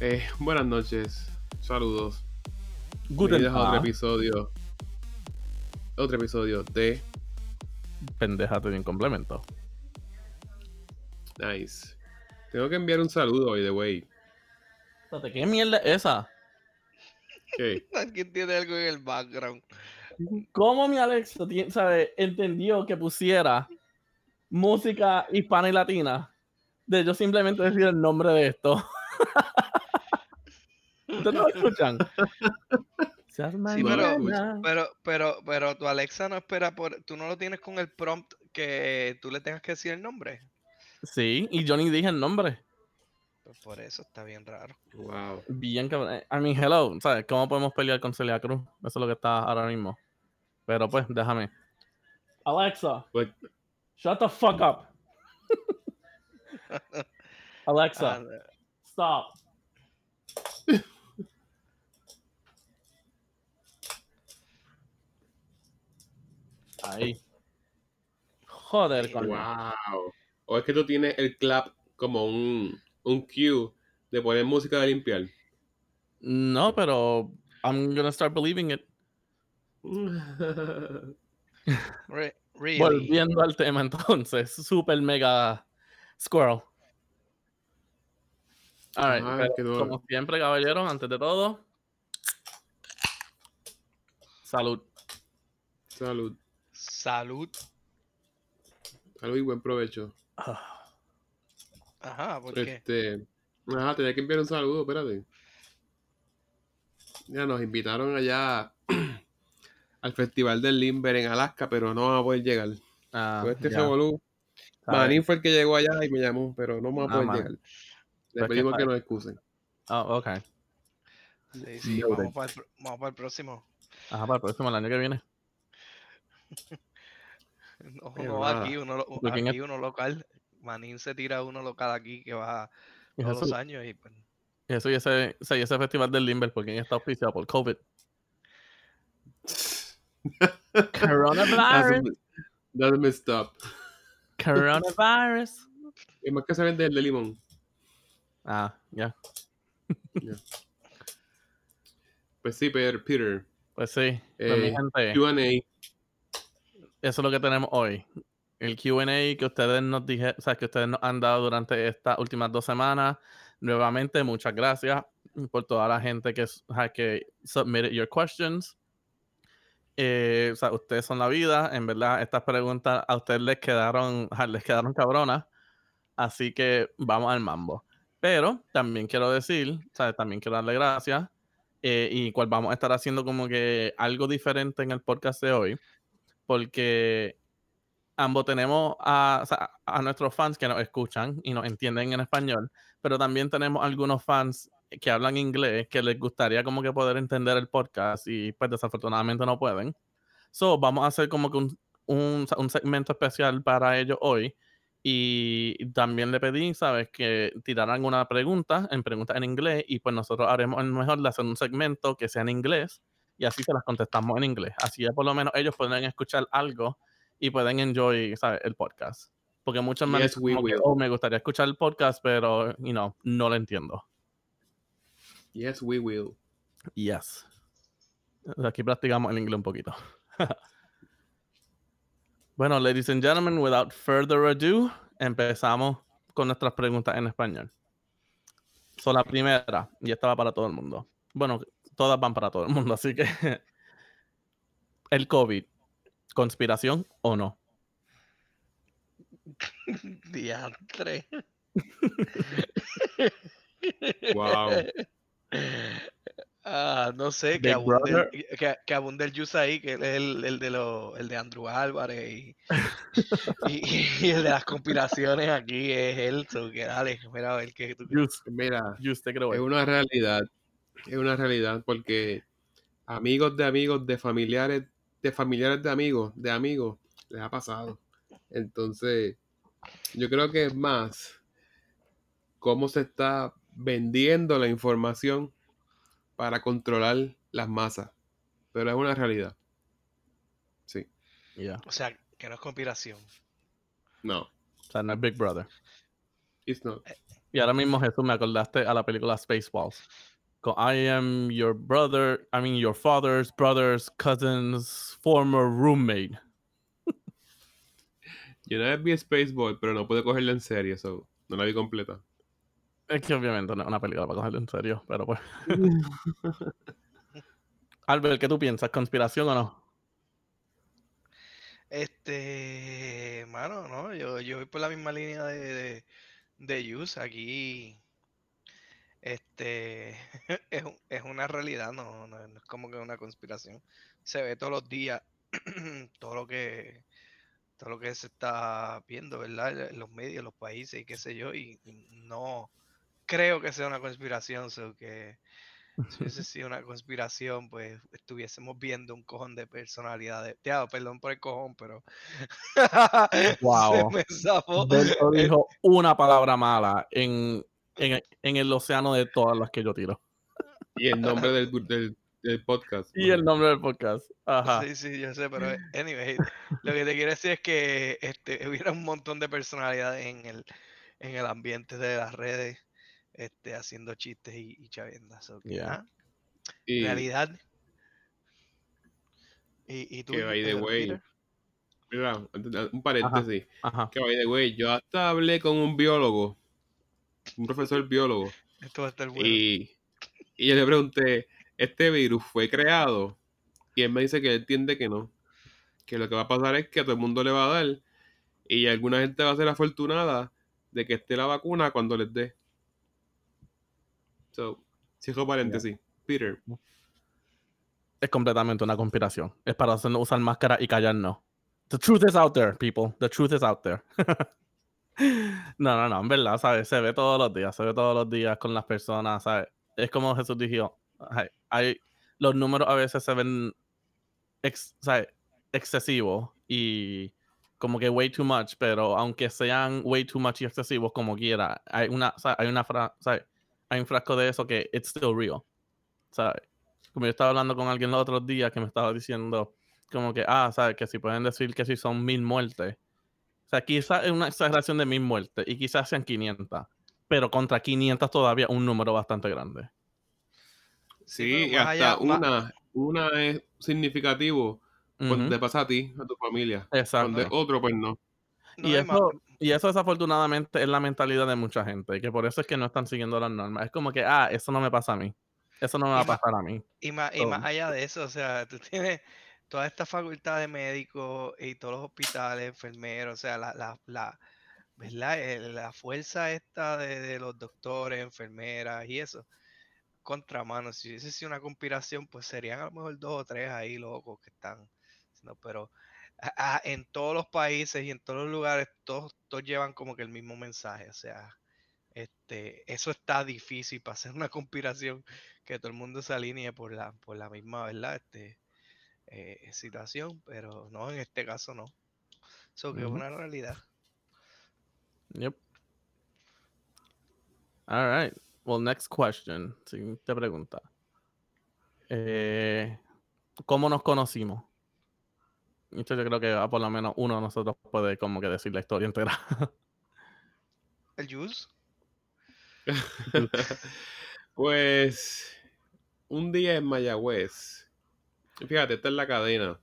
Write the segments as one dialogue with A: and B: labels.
A: Eh, buenas noches, saludos.
B: Guten
A: Bienvenidos a otro episodio. Otro episodio de
B: Pendejate bien complemento.
A: Nice. Tengo que enviar un saludo, by the way.
B: Espérate, ¿Qué mierda es esa?
A: ¿Qué?
C: Alguien tiene algo en el background.
B: ¿Cómo mi Alexa sabe, entendió que pusiera música hispana y latina? De yo simplemente decir el nombre de esto. ¿Ustedes no lo escuchan?
C: Sí, pero, pero, pero, pero tu Alexa no espera por. Tú no lo tienes con el prompt que tú le tengas que decir el nombre.
B: Sí, y yo ni dije el nombre.
C: Pues por eso está bien raro.
A: Wow.
B: Bien cabrón. I mean, hello. ¿Sabes? ¿Cómo podemos pelear con Celia Cruz? Eso es lo que está ahora mismo. Pero pues, déjame. Alexa,
A: Pues,
B: shut the fuck up. Alexa,
C: Ah,
B: stop. Ahí. Joder, coño.
A: wow. O es que tú tienes el clap como un, un cue de poner música de limpiar.
B: No, pero I'm gonna start believing it.
C: re- really.
B: Volviendo al tema entonces, super mega squirrel. Alright,
A: Ay,
B: pero
A: qué duro.
B: como siempre, caballeros, antes de todo, salud.
A: Salud.
C: Salud.
A: Salud y buen provecho.
B: Ah,
C: Ajá, ¿por qué?
A: Este. Ajá, tenía que enviar un saludo, espérate. Ya nos invitaron allá al Festival del Limber en Alaska, pero no vamos a poder llegar.
B: ah,
A: este. Manín fue el que llegó allá y me llamó, pero no vamos a
B: Ah,
A: poder
B: man.
A: llegar. Le
B: Pues que
A: pedimos que nos excusen.
B: Oh, ok.
C: Sí, sí, vamos para, el, pro- vamos para el próximo.
B: Ajá, para el próximo el año que viene.
C: No, no, aquí, uno, lo-
B: ¿De quién es?
C: aquí local. Manín se tira uno local aquí que va todos
B: eso,
C: los años y pues,
B: y eso y ese, y ese festival del Limber, porque está auspiciado por COVID. Coronavirus.
A: That's, that's messed up.
B: Coronavirus.
A: Y más que se vende el de limón.
B: Ah, ya.
A: Pues sí, Peter. Peter.
B: Pues sí. Pues, mi
A: Eh,
B: gente,
A: QA.
B: eso es lo que tenemos hoy. El QA que ustedes nos dije, o sea, que ustedes nos han dado durante estas últimas dos semanas. Nuevamente, muchas gracias por toda la gente que, que submitted your questions. Eh, o sea, ustedes son la vida. En verdad, estas preguntas a ustedes les quedaron, les quedaron cabronas. Así que vamos al mambo. Pero también quiero decir, también quiero darle gracias. eh, y cual vamos a estar haciendo como que algo diferente en el podcast de hoy. Porque ambos tenemos a, nuestros fans que nos escuchan y nos entienden en español, pero también tenemos algunos fans que hablan inglés que les gustaría como que poder entender el podcast y pues desafortunadamente no pueden. So, vamos a hacer como que un, un segmento especial para ellos hoy y también le pedí, ¿sabes? Que tiraran una pregunta en preguntas en inglés y pues nosotros haremos el mejor de hacer un segmento que sea en inglés y así se las contestamos en inglés. Así ya por lo menos ellos pueden escuchar algo y pueden enjoy ¿sabes? el podcast. Porque muchos me han
A: Yes.
B: "Oh, me gustaría escuchar el podcast, pero, you know, no lo entiendo.
A: Yes, we will.
B: Yes. Aquí practicamos el inglés un poquito. bueno, ladies and gentlemen, without further ado, empezamos con nuestras preguntas en español. So, la primera, y esta va para todo el mundo. Bueno, todas van para todo el mundo, así que el COVID, ¿conspiración o no?
C: diantre.
A: Wow.
C: Ah, no sé, que abunde, que, que abunde el juice ahí, que él es el, el de lo, el de Andrew Álvarez y, y, y el de las conspiraciones aquí es él, so que dale, mira a ver qué tú
B: Yus,
A: Mira,
B: Yus, te creo.
A: es una realidad. Es una realidad porque amigos de amigos, de familiares, de familiares de amigos, de amigos, les ha pasado. Entonces, yo creo que es más cómo se está vendiendo la información para controlar las masas. Pero es una realidad. Sí.
B: Yeah.
C: O sea, que no es conspiración.
A: No.
B: O sea, no es Big Brother.
A: It's not.
B: Y ahora mismo, Jesús, me acordaste a la película Spaceballs. Con I am your brother, I mean your father's brother's cousin's former roommate.
A: Yo una vez vi Spaceball, pero no pude cogerla en serio, so no la vi completa.
B: Es que obviamente no es una película para cogerlo en serio, pero pues. Albert, ¿qué tú piensas? ¿Conspiración o no?
C: Este, mano, no, yo, yo voy por la misma línea de, de, de Yus. Aquí, este, es, un- es una realidad, no, no, no es como que una conspiración. Se ve todos los días todo lo que, todo lo que se está viendo, ¿verdad? En los medios, los países y qué sé yo, y y no creo que sea una conspiración, so que si hubiese sido una conspiración, pues estuviésemos viendo un cojón de personalidades. Ya, perdón por el cojón, pero
B: Wow. dijo una palabra mala en, en, en el océano de todas las que yo tiro.
A: Y el nombre del, del, del podcast.
B: Y el nombre del podcast. Ajá.
C: Sí, sí, yo sé, pero anyway, lo que te quiero decir es que este, hubiera un montón de personalidades en el, en el ambiente de las redes, este, haciendo chistes y, y chaviendas. so que,
B: Yeah.
A: Y
C: realidad. Y, y tú,
A: que by the way, mira, un paréntesis.
B: Ajá.
A: Que by the way, yo hasta hablé con un biólogo, un profesor biólogo,
C: esto va a estar bueno.
A: y, y yo le pregunté, ¿este virus fue creado? Y él me dice que él entiende que no. Que lo que va a pasar es que a todo el mundo le va a dar y alguna gente va a ser afortunada de que esté la vacuna cuando les dé. So, cierro paréntesis. Peter.
B: Es completamente una conspiración. Es para hacernos usar máscara y callarnos. The truth is out there, people. The truth is out there. no, no, no, en verdad, ¿sabes? Se ve todos los días, se ve todos los días con las personas, ¿sabes? Es como Jesús dijo, hay, hay- los números a veces se ven ex- ¿sabes? excesivos y como que way too much, pero aunque sean way too much y excesivos como quiera, hay una, ¿sabes? hay una fra- ¿sabes? Hay un frasco de eso que it's still real, ¿sabes? Como yo estaba hablando con alguien los otros días que me estaba diciendo como que, ah, ¿sabes? Que si pueden decir que si son mil muertes. O sea, quizás es una exageración de mil muertes y quizás sean 500, pero contra 500 todavía un número bastante grande.
C: Sí,
A: y hasta
C: allá-
A: una, una es significativo cuando
B: Ujú,
A: te pasa a ti, a tu familia.
B: Exacto.
A: Cuando es otro, pues no.
C: No,
B: y,
C: más-
B: eso, y eso desafortunadamente es la mentalidad de mucha gente, y que por eso es que no están siguiendo las normas. Es como que, ah, eso no me pasa a mí. Eso no me va a pasar a mí.
C: Y más, y más allá de eso, o sea, tú tienes toda esta facultad de médicos y todos los hospitales, enfermeros, o sea, la, la, la, ¿verdad? La fuerza esta de, de los doctores, enfermeras y eso. Contramano, si hubiese sido una conspiración, pues serían a lo mejor dos o tres ahí locos que están. haciendo, Pero a- a- en todos los países y en todos los lugares, todos, todos llevan como que el mismo mensaje. O sea, este, eso está difícil para hacer una conspiración que todo el mundo se alinee por la, por la misma, ¿verdad? Este, eh, situación, pero no, en este caso no. Eso que es una realidad.
B: Yep. All right. Well, next question. Siguiente pregunta. Eh, ¿Cómo nos conocimos? Esto yo creo que ah, por lo menos uno de nosotros puede como que decir la historia entera.
C: ¿El juice?
A: pues un día en Mayagüez. Fíjate, esta es la cadena.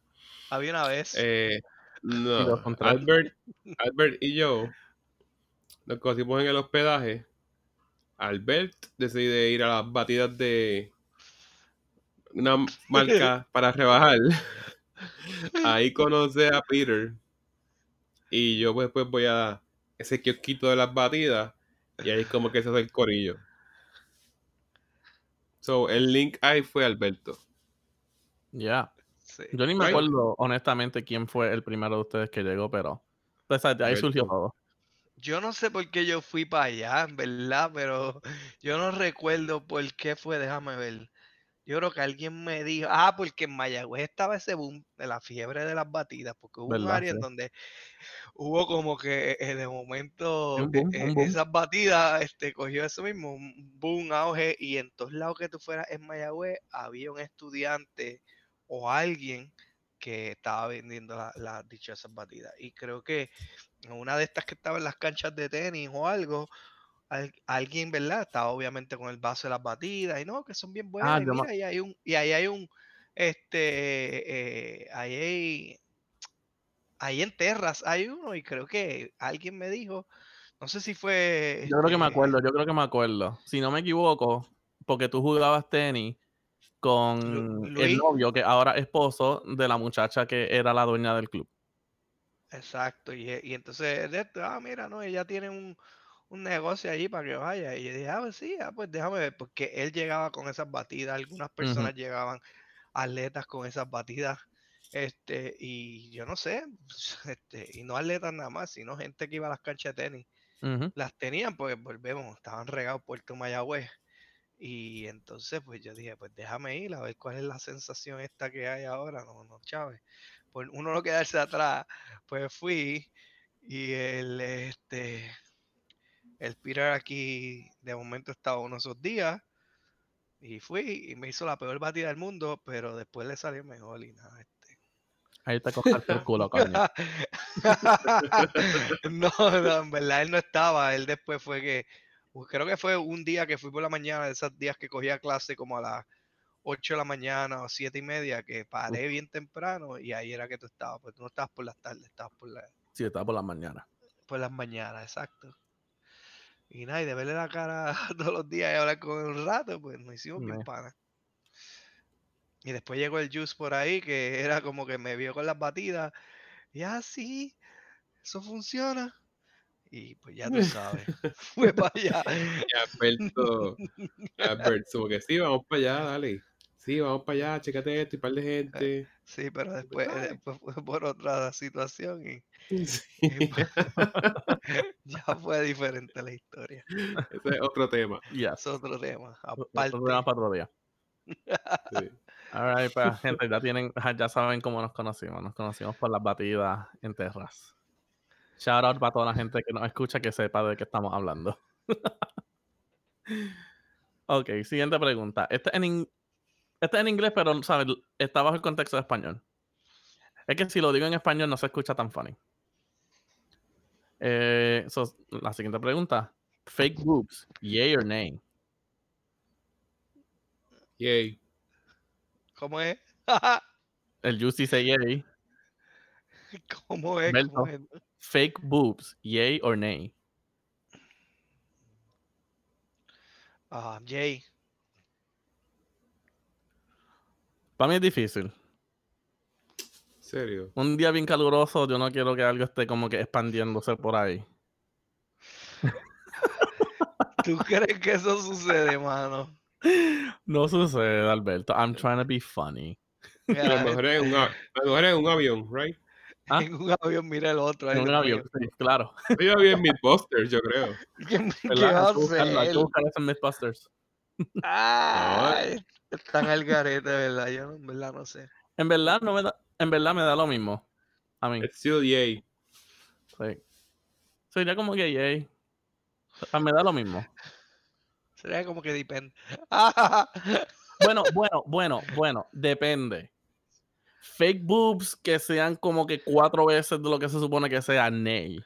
C: Había una vez.
A: Eh, no. Albert, Albert y yo nos conocimos en el hospedaje. Albert decide ir a las batidas de una marca para rebajar. Ahí conoce a Peter. Y yo pues, pues voy a ese kiosquito de las batidas. Y ahí como que se hace el corillo. So, el link ahí fue Alberto.
B: Ya.
C: sí.
B: Yo ni me acuerdo honestamente quién fue el primero de ustedes que llegó, pero pues, de ahí surgió todo.
C: Yo no sé por qué yo fui para allá, en verdad, pero yo no recuerdo por qué fue, déjame ver. Yo creo que alguien me dijo, ah, porque en Mayagüez estaba ese boom de la fiebre de las batidas, porque hubo un área en donde hubo como que eh, de momento
B: Un boom,
C: eh,
B: un boom.
C: esas batidas este, cogió eso mismo, un boom, auge, y en todos lados que tú fueras en Mayagüez había un estudiante o alguien que estaba vendiendo la- las dichosas batidas. Y creo que una de estas que estaba en las canchas de tenis o algo, al- alguien, ¿verdad? Estaba obviamente con el vaso de las batidas y no, que son bien
B: Ah,
C: buenas. y mira, y hay un, y ahí hay un, este, eh, ahí hay, ahí en Terras hay uno y creo que alguien me dijo, no sé si fue.
B: Yo creo que me
C: este,
B: acuerdo, yo creo que me acuerdo. Si no me equivoco, porque tú jugabas tenis con el novio, que ahora es esposo de la muchacha que era la dueña del club.
C: Exacto, y, y entonces, ah, mira, no, ella tiene un, un negocio allí para que vaya. Y yo dije, ah, pues sí, ah, pues déjame ver, porque él llegaba con esas batidas, algunas personas llegaban atletas con esas batidas, este, y yo no sé, este, y no atletas nada más, sino gente que iba a las canchas de tenis, las tenían, pues volvemos, estaban regados Puerto Mayagüez. Y entonces, pues yo dije, pues déjame ir a ver cuál es la sensación esta que hay ahora, no, no, Chávez. Por uno no quedarse atrás, pues fui y el, este, el Peter aquí de momento estaba uno de esos días y fui y me hizo la peor batida del mundo, pero después le salió mejor y nada. este.
B: Ahí te cortaste el culo, coño.
C: no, no, en verdad él no estaba. Él después fue que, creo que fue un día que fui por la mañana, de esos días que cogía clase como a las 8 de la mañana o 7 y media, que paré bien temprano y ahí era que tú estabas. Pues tú no estabas por las tardes, estabas por, la,
B: Sí, estaba por las mañanas.
C: por las mañanas, exacto. Y nada, y de verle la cara todos los días y hablar con él un rato, pues nos hicimos bien panas. Y después llegó el Juice por ahí, que era como que me vio con las batidas. Y así, eso funciona. Y pues ya tú sabes, fue para allá.
A: Y Alberto, Alberto, como que sí, vamos para allá, dale. Sí, vamos para allá, chécate esto y par de gente.
C: Sí, pero después,
A: Ay.
C: después fue por otra situación y
A: Sí.
C: ya fue diferente la historia.
A: Ese es otro tema.
B: Yes.
C: Es otro tema.
B: Otro
C: Aparte.
B: programa para otro día.
A: Sí.
B: Alright, pues, gente, ya tienen, ajá, ya saben cómo nos conocimos. Nos conocimos por las batidas en terras. Shout out para toda la gente que nos escucha que sepa de qué estamos hablando. ok, siguiente pregunta. Este es en, in- este es en inglés, pero ¿sabes? está bajo el contexto de español. Es que si lo digo en español no se escucha tan funny. Eh, so, la siguiente pregunta. Fake boobs, yay or nay?
A: Yay.
C: ¿Cómo es?
B: El Juicy dice yay.
C: ¿Cómo es? ¿Cómo es?
B: Fake boobs, yay or nay?
C: Ah, Jay.
B: Para mí es difícil.
A: ¿Serio?
B: Un día bien caluroso, yo no quiero que algo esté como que expandiéndose por ahí.
C: ¿Tú crees que eso sucede, mano?
B: No sucede, Alberto. I'm trying to be funny.
A: A
C: Mira,
A: lo mejor es un, a- a lo mejor es un avión, right?
B: ¿Ah?
C: en un avión mira el otro.
B: En un avión, sí, claro.
A: Yo había en Mythbusters, yo creo.
C: ¿Qué, qué va a
B: hay que buscar eso en Mythbusters.
C: Ay, están al garete, ¿verdad? Yo no- en verdad no sé.
B: En verdad, no me da, en verdad me da lo mismo. A mí,
A: It's still yay.
B: sí. Sería como que yay. Ah, Me da lo mismo.
C: Sería como que depende.
B: Bueno, bueno, bueno, bueno, depende. Fake boobs que sean como que cuatro veces de lo que se supone que sea, nay.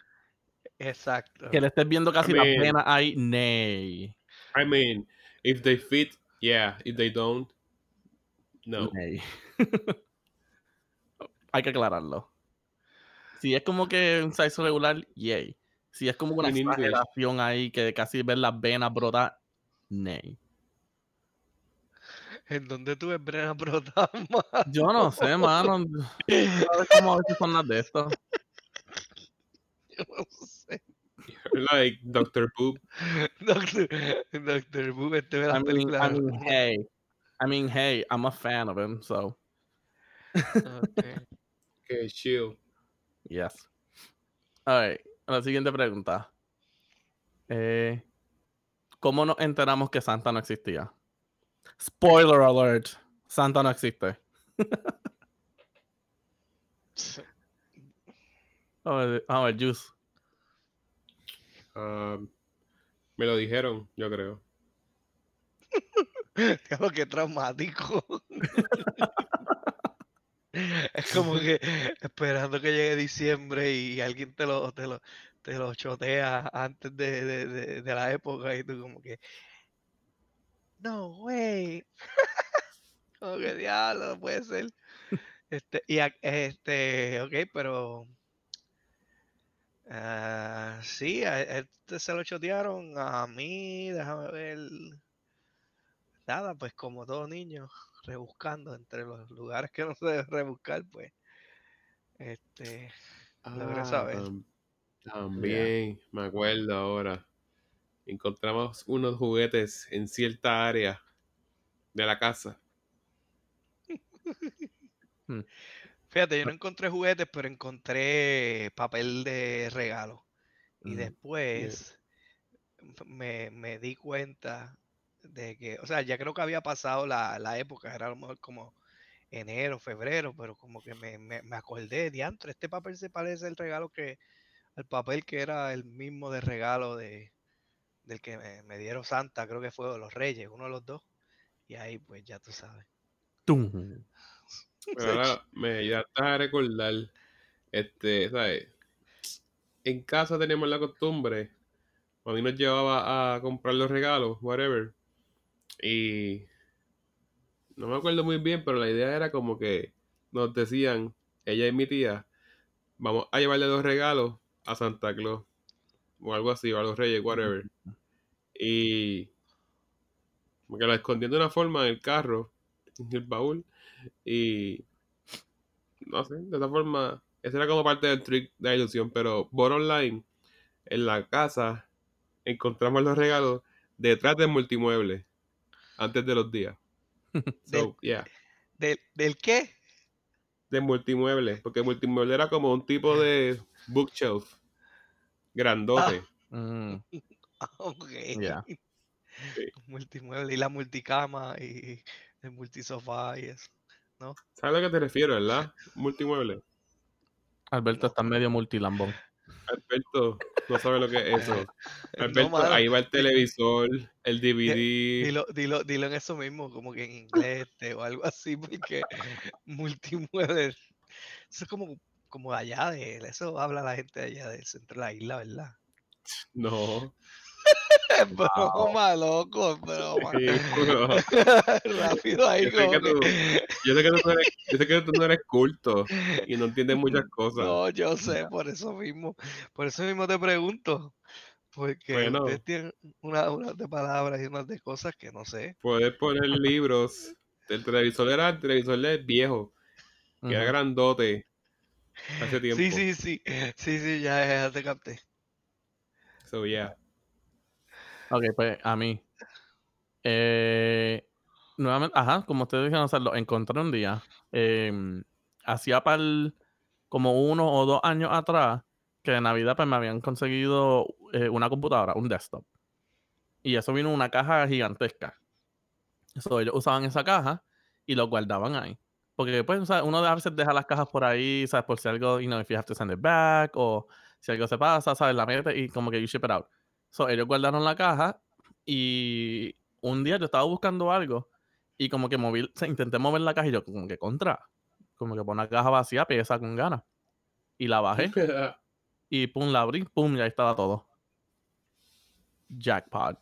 C: Exacto.
B: Que le estés viendo casi
A: I
B: la pena ahí, nay.
A: I mean, if they fit, yeah. If they don't, no.
B: Hay que aclararlo. Si es como que un size regular, yay. Si es como una exageración ahí que casi ves las venas brotar, nay.
C: ¿En dónde tú ves Brenna brotar, mano?
B: Yo no sé, mano. ¿Sabes cómo a veces son las de esto?
C: Yo no sé.
A: Like Dr. Poop.
C: Doctor, Doctor Boom, este
B: I mean,
C: películas.
B: I mean, hey. I mean, hey, I'm a fan of him, so
C: Okay.
A: Que chill.
B: yes. Alright, la siguiente pregunta. Eh, ¿Cómo nos enteramos que Santa no existía? Spoiler alert. Santa no existe. A ver, a ver, Juice.
A: Um, me lo dijeron, yo creo.
C: Claro, qué traumático. es como que esperando que llegue diciembre y alguien te lo, te lo, te lo chotea antes de, de, de, de la época y tú como que, no, güey. como que diablo, puede ser. Este, y este, ok, pero ah, sí, a este se lo chotearon a mí, déjame ver. Nada, pues como todo niño, rebuscando entre los lugares que no se debe rebuscar, pues. Este, Logré
A: Ah,
C: saber.
A: tam- también, me acuerdo ahora. Encontramos unos juguetes en cierta área de la casa.
C: fíjate, yo no encontré juguetes, pero encontré papel de regalo. Y
B: Mm,
C: después me, me di cuenta de que, o sea, ya creo que había pasado la, la época, era a lo mejor como enero, febrero, pero como que me, me, me acordé, diantre, este papel se parece al regalo que, al papel que era el mismo de regalo de, del que me, me dieron Santa, creo que fue de los Reyes, uno de los dos. Y ahí, pues ya tú sabes.
B: tum.
A: Ahora me ayudaste a recordar, este, ¿sabes? En casa teníamos la costumbre, mí nos llevaba a comprar los regalos, whatever, y no me acuerdo muy bien, pero la idea era como que nos decían, ella y mi tía, vamos a llevarle los regalos a Santa Claus, o algo así, o a los reyes, whatever. Y que lo escondían de una forma en el carro, en el baúl, y no sé, de esa forma, esa era como parte del trick de la ilusión, pero por online, en la casa, encontramos los regalos detrás del multimueble, antes de los días. So, yeah,
C: ¿Del, del qué?
A: de multimueble, porque multimueble era como un tipo de bookshelf grandote.
B: Mm,
C: Ah, Ok.
B: Ya.
C: Multimueble y la multicama y el multisofá y eso.
A: ¿Sabes a lo que te refiero, verdad? Multimueble.
B: Alberto está medio multilambón.
A: Alberto, no sabe lo que es eso. Alberto, ahí va el televisor, el DVD.
C: Dilo, dilo, dilo en eso mismo, como que en inglés este, o algo así, porque multimueble. Eso es como, como allá de eso habla la gente de allá del centro de la isla, ¿verdad?
A: No.
C: Es broma, loco, broma. Rápido ahí
A: Yo sé que tú- Yo sé que tú no eres, yo sé que tú no eres culto y no entiendes muchas cosas.
C: No, yo sé, por eso mismo. Por eso mismo te pregunto. Porque
A: Bueno.
C: ustedes tienen una- unas de palabras y unas de cosas que no sé.
A: Puedes poner libros. El televisor era el televisor de viejo, que era grandote hace tiempo.
C: Sí, sí, sí. Sí, sí, ya, ya te capté.
A: So, yeah.
B: Ok, pues a mí. Eh, nuevamente, ajá, como ustedes dijeron, o sea, lo encontré un día. em, hacía para como uno o dos años atrás que de Navidad pues me habían conseguido eh, una computadora, un desktop. Y eso vino en una caja gigantesca. Eso, ellos usaban esa caja y lo guardaban ahí. Porque pues, o sea, uno a veces deja las cajas por ahí, ¿sabes? Por si algo, you know, if you have to send it back, o si algo se pasa, ¿sabes? La mete y como que you ship it out. So, ellos guardaron la caja y un día yo estaba buscando algo y como que moví, o sea, intenté mover la caja y yo como que contra. Como que por una caja vacía pesa con ganas. Y la bajé y pum, la abrí, pum, y ahí estaba todo. Jackpot.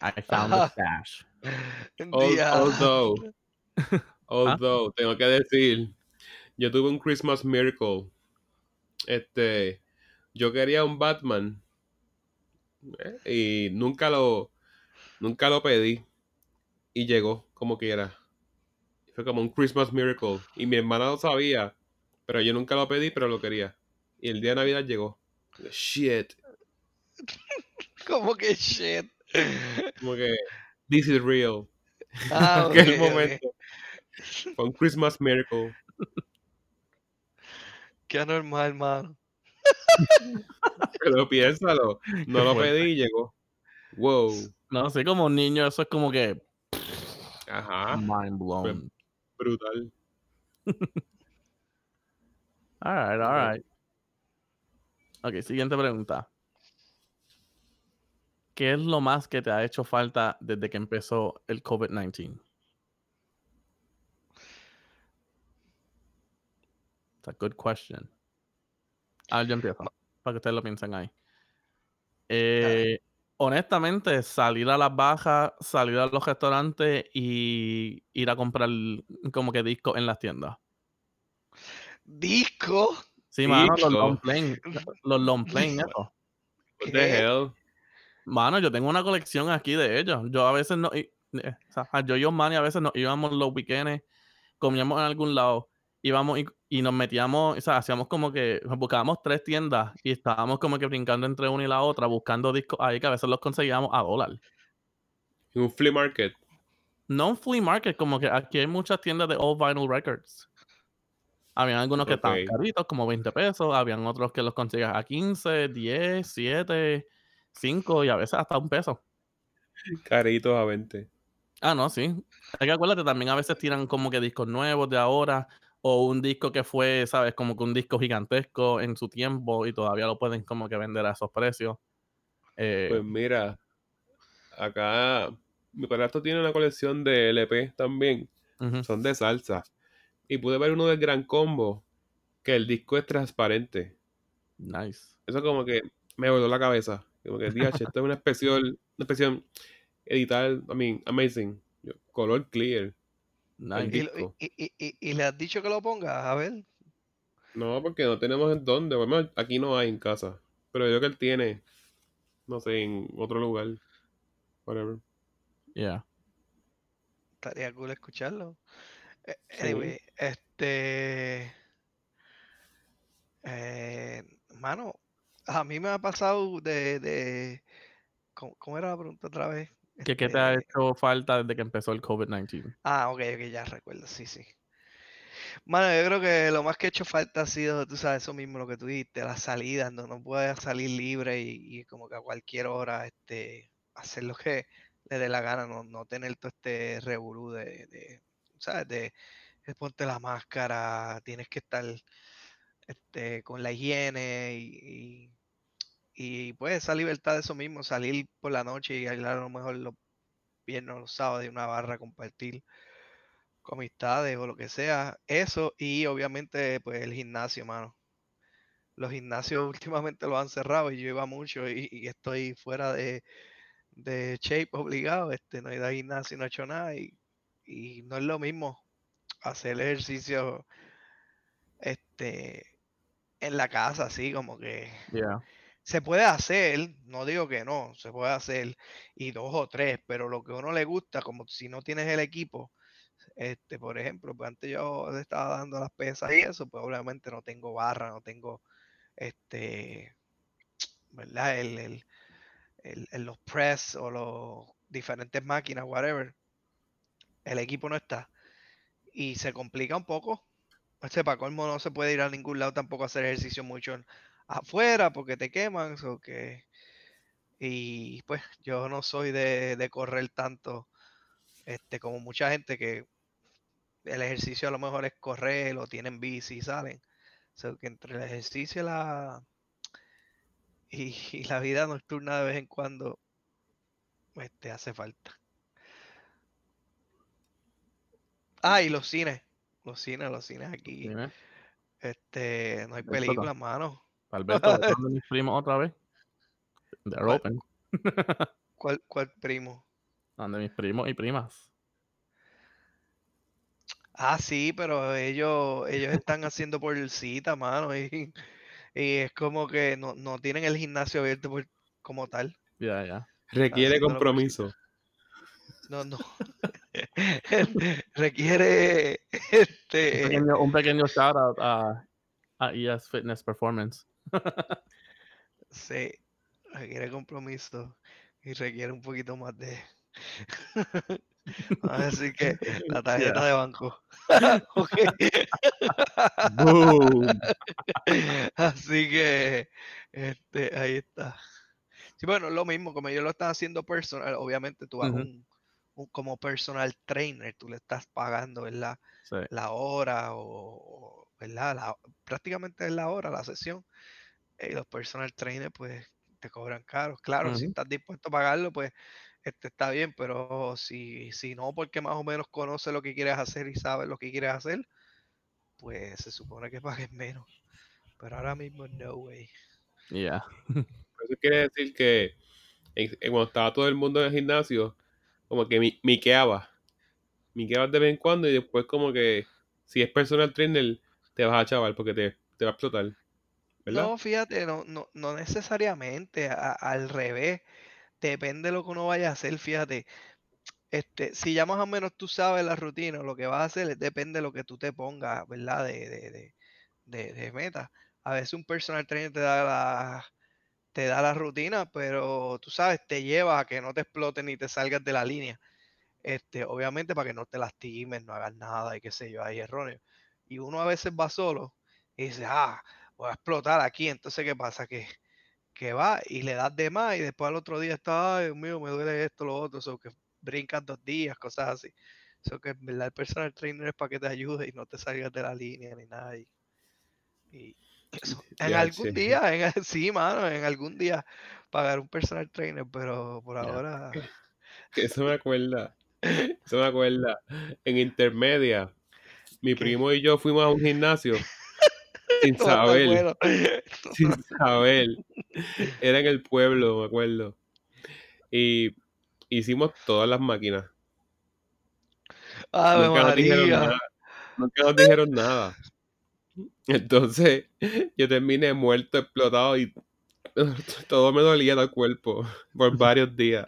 B: I found the
C: Ajá.
B: stash.
A: Although,
C: Ah.
A: although, tengo que decir, yo tuve un Christmas Miracle. Este, yo quería un Batman ¿eh? y nunca lo, nunca lo pedí y llegó como quiera. Fue como un Christmas Miracle y mi hermana lo sabía, pero yo nunca lo pedí, pero lo quería. Y el día de Navidad llegó. Shit,
C: Como que shit.
A: como que this is real.
C: Ah,
A: aquel momento. Fue un Christmas Miracle.
C: Qué anormal, hermano.
A: Pero piénsalo, no lo pedí y llegó. Wow.
B: No sé, como un niño, eso es como que
A: Ajá.
B: mind blown.
A: Brutal.
B: Alright, alright. Ok, siguiente pregunta. ¿Qué es lo más que te ha hecho falta desde que empezó el COVID-19? It's a good question. Ah, yo empiezo. para que ustedes lo piensen ahí. Eh, honestamente, salir a las bajas, salir a los restaurantes y ir a comprar como que discos en las tiendas.
C: ¿Disco?
B: Sí, mano, los long playing, los long playing, eso.
A: What the hell?
B: Mano, yo tengo una colección aquí de ellos. Yo a veces no. y- eh, o sea, yo y Osmani a veces nos íbamos los weekends, comíamos en algún lado, íbamos y, y nos metíamos, o sea, hacíamos como que buscábamos tres tiendas y estábamos como que brincando entre una y la otra, buscando discos ahí que a veces los conseguíamos a dólar.
A: En un flea market.
B: No un flea market, como que aquí hay muchas tiendas de old vinyl records. Habían algunos que estaban
A: Ok.
B: caritos, como 20 pesos, habían otros que los conseguías a 15, 10, 7, 5 y a veces hasta un peso.
A: Caritos a 20.
B: Ah, no, sí. Hay que acuérdate, también a veces tiran como que discos nuevos de ahora, o un disco que fue, ¿sabes? Como que un disco gigantesco en su tiempo y todavía lo pueden como que vender a esos precios. Eh,
A: Pues mira, acá mi padrastro tiene una colección de LP también. Son de salsa. Y pude ver uno del Gran Combo que el disco es transparente.
B: Nice.
A: Eso como que me voló la cabeza. Como que, DH, esto es una especial, una especial editar, I mean, amazing. Color clear.
B: Nice.
C: ¿Y, lo-
A: disco.
C: y- y- y- y le has dicho que lo ponga? A ver.
A: No, porque no tenemos en dónde. Bueno, aquí no hay en casa. Pero yo creo que él tiene, no sé, en otro lugar. Whatever.
B: Yeah.
C: Estaría cool escucharlo. Eh,
A: Sí.
C: Anyway, este. Eh, mano, a mí me ha pasado de. de ¿cómo, cómo era la pregunta otra vez?
B: ¿Qué, qué te ha
C: Este,
B: hecho falta desde que empezó el COVID-19?
C: Ah, ok, ok, ya recuerdo, sí, sí. Mano, yo creo que lo más que he hecho falta ha sido, tú sabes, eso mismo lo que tú dijiste, las salidas, no, no puedes salir libre y, y como que a cualquier hora este, hacer lo que le dé la gana, no, no tener todo este revolú de, de, ¿sabes? De, de ponte la máscara, tienes que estar este, con la higiene y, y, y, pues esa libertad de eso mismo, salir por la noche y bailar a lo mejor los viernes o los sábados de una barra, compartir con amistades o lo que sea, eso y obviamente pues el gimnasio, mano. Los gimnasios últimamente los han cerrado y yo iba mucho y, estoy fuera de, de shape obligado, este, no he ido al gimnasio, no he hecho nada y, y no es lo mismo hacer ejercicio este en la casa, así como que. Se puede hacer, no digo que no, se puede hacer y dos o tres, pero lo que a uno le gusta, como si no tienes el equipo, este, por ejemplo, pues antes yo le estaba dando las pesas y eso, pues obviamente no tengo barra, no tengo, este, ¿verdad? El, el, el- el- los press o los diferentes máquinas, whatever. El equipo no está. Y se complica un poco. Este, para colmo no se puede ir a ningún lado tampoco a hacer ejercicio mucho afuera porque te queman. o que, y pues yo no soy de, de correr tanto este, como mucha gente que el ejercicio a lo mejor es correr o tienen bici y salen. So que entre el ejercicio y la, y, y la vida nocturna de vez en cuando este, hace falta. Ah, y los cines. Los cines, los cines aquí. Este, no hay películas, mano.
B: Alberto, ¿ves dónde mis primos otra vez? They're
C: ¿Cuál?
B: open.
C: ¿Cuál, cuál primo?
B: Donde mis primos y primas.
C: Ah, sí, pero ellos, ellos están haciendo por cita, mano, y, y es como que no, no tienen el gimnasio abierto por- como tal.
B: Ya, ya.
A: Requiere compromiso.
C: No, no. Requiere
B: Un
C: este
B: pequeño, un pequeño shout out a, a ES Fitness Performance.
C: sí, requiere compromiso y requiere un poquito más de así que la tarjeta de banco. Así que este ahí está. Sí, bueno, lo mismo, como ellos lo están haciendo personal, obviamente tú vas un, un- como personal trainer, tú le estás pagando, ¿verdad?
B: Sí.
C: la hora o, o, ¿verdad? La- prácticamente es la hora, la sesión. Y los personal trainers pues te cobran caros. Claro, si estás dispuesto a pagarlo, pues este está bien, pero si, si no, porque más o menos conoce lo que quieres hacer y sabes lo que quieres hacer, pues se supone que pagues menos. Pero ahora mismo no way.
B: Yeah.
A: Eso quiere decir que en- en cuando estaba todo el mundo en el gimnasio, como que mi, miqueaba. Miqueabas de vez en cuando y después como que si es personal trainer, te vas a chaval porque te, te va a explotar.
C: No, fíjate, no, no, no necesariamente, al revés, depende de lo que uno vaya a hacer, fíjate. Este, si ya más o menos tú sabes la rutina, lo que vas a hacer depende de lo que tú te pongas, ¿verdad? De, de, de, de, meta. A veces un personal trainer te da la, te da rutina, pero tú sabes, te lleva a que no te explotes ni te salgas de la línea. Este, obviamente para que no te lastimes, no hagas nada y qué sé yo, hay erróneo. Y uno a veces va solo y dice, ah, voy a explotar aquí. Entonces, ¿qué pasa? Que, que va y le das de más y después al otro día está, ay, Dios mío, me duele esto, lo otro, o que brincas dos días, cosas así. Eso que en verdad el personal trainer es para que te ayude y no te salgas de la línea ni nada. Y, y eso, en algún día, en, sí, mano, en algún día pagar un personal trainer, pero por ahora...
A: Eso me acuerda. Eso me acuerda. En intermedia, mi
C: ¿Qué?
A: primo y yo fuimos a un gimnasio sin saber. sin saber. Era en el pueblo, me acuerdo. Y hicimos todas las máquinas.
C: Ave
A: Nunca nos dijeron
C: María.
A: nada. Nunca nos dijeron nada. Entonces, yo terminé muerto, explotado y todo me dolía el cuerpo por varios días.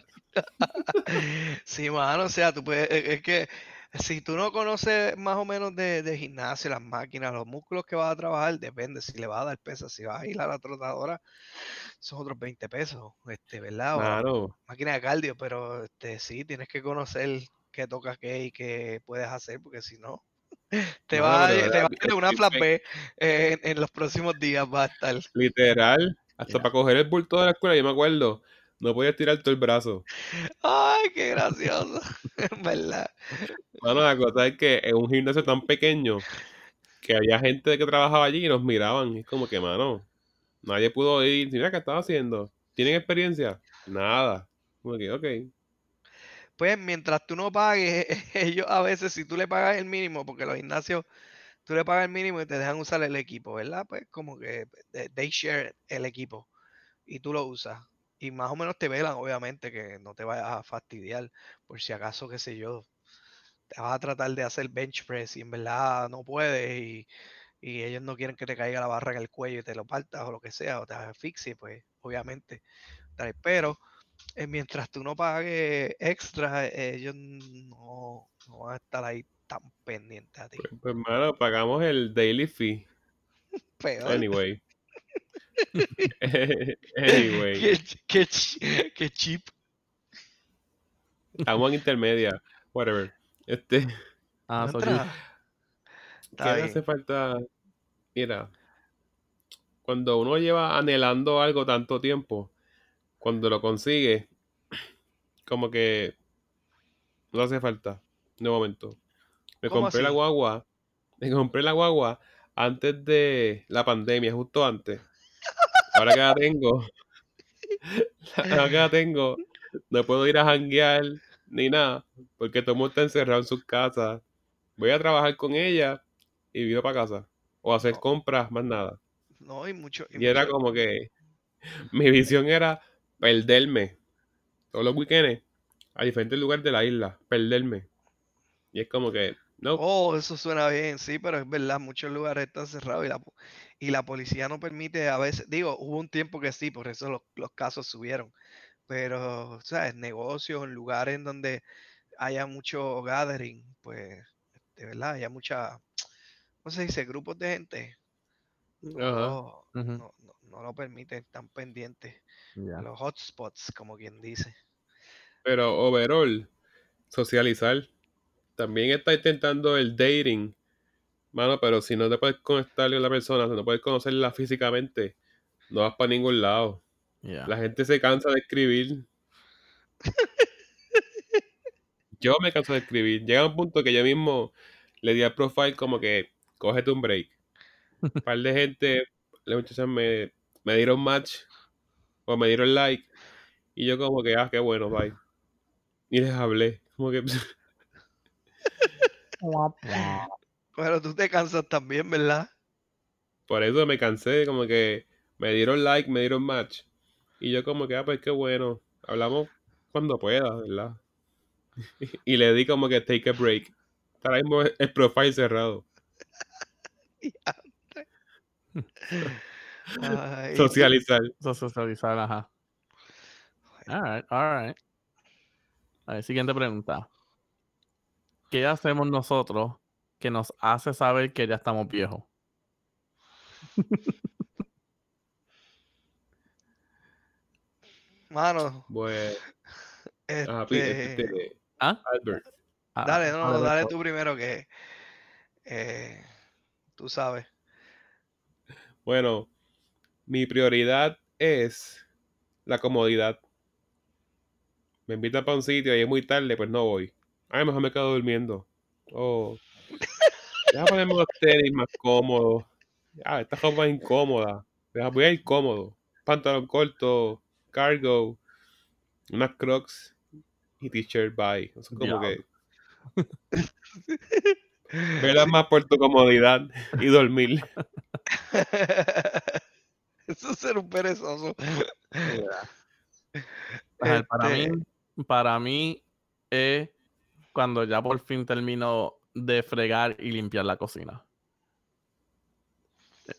C: Sí, mano, o sea, tú puedes, es es que si tú no conoces más o menos de, de gimnasio, las máquinas, los músculos que vas a trabajar, depende si le vas a dar peso, si vas a ir a la trotadora, son otros 20 pesos, este, ¿verdad? O
A: Claro.
C: máquina de cardio, pero este, sí, tienes que conocer qué toca qué y qué puedes hacer, porque si no, te va te va a una flat B eh, en, en los próximos días, va a estar.
A: Literal. Hasta para coger el bulto de la escuela, yo me acuerdo. No podía tirar todo el brazo.
C: Ay, qué gracioso, en verdad.
A: Bueno, la cosa es que en un gimnasio tan pequeño que había gente que trabajaba allí y nos miraban. Y es como que, mano, nadie pudo ir. Mira, ¿qué estaba haciendo? ¿Tienen experiencia? Nada. Como que, ok.
C: Pues mientras tú no pagues, ellos a veces, si tú le pagas el mínimo, porque los gimnasios, tú le pagas el mínimo y te dejan usar el equipo, ¿verdad? Pues como que de- they share el equipo y tú lo usas. Y más o menos te velan, obviamente, que no te vayas a fastidiar, por si acaso, qué sé yo, te vas a tratar de hacer bench press y en verdad no puedes y, y ellos no quieren que te caiga la barra en el cuello y te lo partas o lo que sea, o te asfixie, pues obviamente. Pero eh, mientras tú no pagues extra, eh, ellos no, no van a estar ahí tan pendientes a ti.
A: Pues, pues, mano, pagamos el daily fee.
C: Peor.
A: Anyway. Anyway.
C: Qué, ch- qué ch- qué cheap.
A: Estamos en intermedia. Whatever. Este,
B: Ah,
A: ¿qué hace falta? Mira, cuando uno lleva anhelando algo tanto tiempo, cuando lo consigue, como que no hace falta. De momento. Me
C: ¿Cómo
A: compré la
C: así?
A: guagua. Me compré la guagua antes de la pandemia, justo antes. Ahora que la tengo, ahora que la tengo, no puedo ir a janguear ni nada, porque todo el mundo está encerrado en sus casas. Voy a trabajar con ella y vivo para casa. O hacer
C: No.
A: compras, más nada.
C: No, y mucho. y
A: Y era como que mi visión era perderme todos los weekends a diferentes lugares de la isla, perderme. Y es como que, no,
C: Oh, eso suena bien, sí, pero es verdad, muchos lugares están cerrados y la, y la policía no permite a veces, digo, hubo un tiempo que sí, por eso los, los casos subieron, pero, ¿sabes? Negocios, en lugares en donde haya mucho gathering, pues, de verdad, haya mucha, ¿cómo se dice? Grupos de gente, no, no, no- no lo permiten, están pendientes,
B: Ya.
C: los hotspots, como quien dice.
A: Pero overall, socializar. También está intentando el dating. Mano, pero si no te puedes conectar con la persona, si no puedes conocerla físicamente, no vas para ningún lado. La gente se cansa de escribir. Yo me canso de escribir. Llega un punto que yo mismo le di al profile como que cógete un break. Un par de gente, las muchachas me, me dieron match o me dieron like. Y yo como que, ah, qué bueno, bye. Y les hablé. Como que
C: Pero tú te cansas también, ¿verdad?
A: por eso me cansé, como que me dieron like, me dieron match. Y yo como que, ah, pues qué bueno. Hablamos cuando pueda, ¿verdad? y le di como que take a break. Ahora mismo el profile cerrado.
C: Ay,
A: Socializar.
B: Socializar, ajá. Alright, alright. A ver, siguiente pregunta. ¿Qué hacemos nosotros que nos hace saber que ya estamos viejos?
C: Mano,
A: Pues, ajá, pi-
C: este,
A: este,
B: ¿Ah?
A: Albert.
B: Ah,
C: dale, no, no, dale tú primero que eh, tú sabes.
A: Bueno, mi prioridad es la comodidad. Me invitan para un sitio y es muy tarde, pues no voy. Ay, mejor me quedo durmiendo. Oh. Deja ponerme los tenis más cómodos. Ah, esta ropa es incómoda. Deja, voy a ir cómodo. Pantalón corto, cargo, unas crocs y t-shirt bye. Eso es como que. Velas más por tu comodidad y dormir.
C: Eso es ser un perezoso.
B: A ver, para
C: Este,
B: mí, para mí es cuando ya por fin termino de fregar y limpiar la cocina.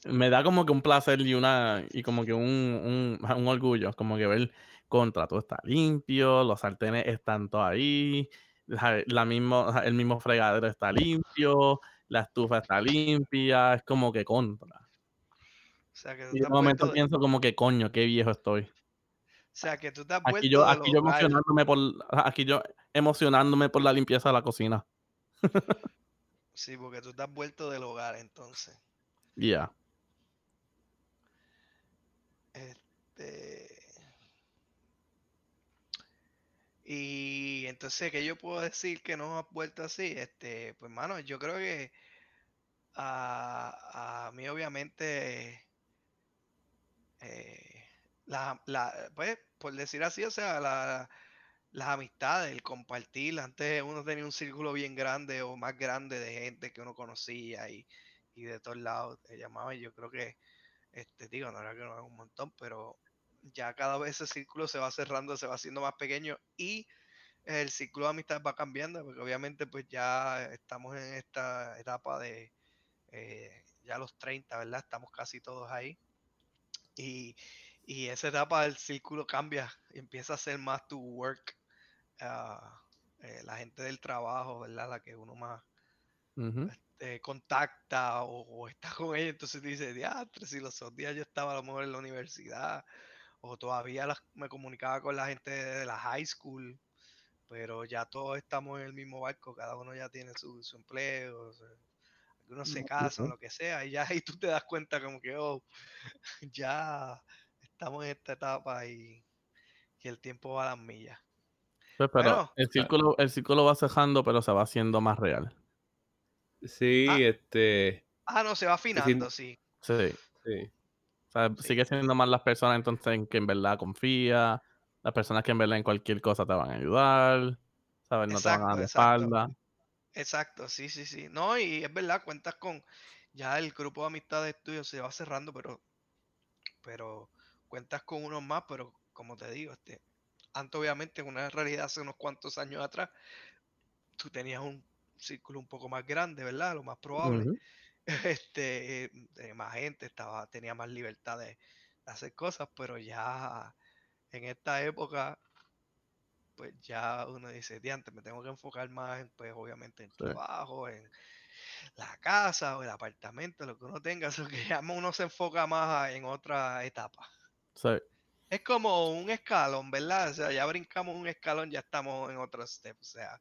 B: Me da como que un placer y una y como que un, un, un orgullo, como que ver contra todo está limpio, los sartenes están todos ahí, la, la mismo, el mismo fregadero está limpio, la estufa está limpia, es como que contra.
C: O sea, que tú
B: Y de
C: has
B: momento
C: de-
B: pienso como que coño, qué viejo estoy.
C: O sea, que tú te has
B: Aquí
C: vuelto
B: yo, aquí yo emocionándome por, aquí yo emocionándome por la limpieza de la cocina.
C: Sí, porque tú te has vuelto del hogar, entonces.
B: Ya.
C: Este. Y entonces, ¿qué yo puedo decir que no has vuelto así? Este, pues, mano, yo creo que a, a mí, obviamente, eh, la, la- pues, por decir así, o sea, la- las amistades, el compartir. Antes uno tenía un círculo bien grande o más grande de gente que uno conocía y, y de todos lados te llamaban. y Yo creo que, este, digo, no era que no era un montón, pero ya cada vez ese círculo se va cerrando, se va haciendo más pequeño y el círculo de amistad va cambiando, porque obviamente pues ya estamos en esta etapa de eh, ya los 30, ¿verdad? Estamos casi todos ahí. Y, y esa etapa del círculo cambia y empieza a ser más tu work, ah, eh, la gente del trabajo, ¿verdad? La que uno más eh, contacta o, o está con ella, entonces dice, diatre, si los otros días yo estaba a lo mejor en la universidad o todavía me comunicaba con la gente de la high school, pero ya todos estamos en el mismo barco, cada uno ya tiene su, su empleo, o sea, algunos se casan, lo que sea, y ya ahí tú te das cuenta como que, oh, ya estamos en esta etapa y, y el tiempo va a las millas.
B: Pues, pero
C: Bueno.
B: el círculo, el círculo va cejando, pero se va haciendo más real.
A: Sí,
C: Ah.
A: este.
C: Ah, no, se va afinando, sí.
B: Sí.
A: Sí.
B: O sea,
C: Sí.
B: sigue siendo más las personas entonces en que en verdad confía, las personas que en verdad en cualquier cosa te van a ayudar, ¿sabes? No te van a dar
C: Exacto,
B: espalda.
C: Exacto, sí, sí, sí. No, y es verdad, cuentas con ya el grupo de amistades tuyos se va cerrando, pero, pero cuentas con unos más, pero como te digo, este, antes obviamente en una realidad hace unos cuantos años atrás, tú tenías un círculo un poco más grande, ¿verdad? Lo más probable. Este, eh, tenía más gente, estaba, tenía más libertad de, de hacer cosas, pero ya en esta época, pues ya uno dice, diante, me tengo que enfocar más en, pues obviamente en
B: Sí.
C: trabajo, en la casa o el apartamento, lo que uno tenga, eso que ya uno se enfoca más en otra etapa. Es como un escalón, ¿verdad? O sea, ya brincamos un escalón, ya estamos en otro step. O sea,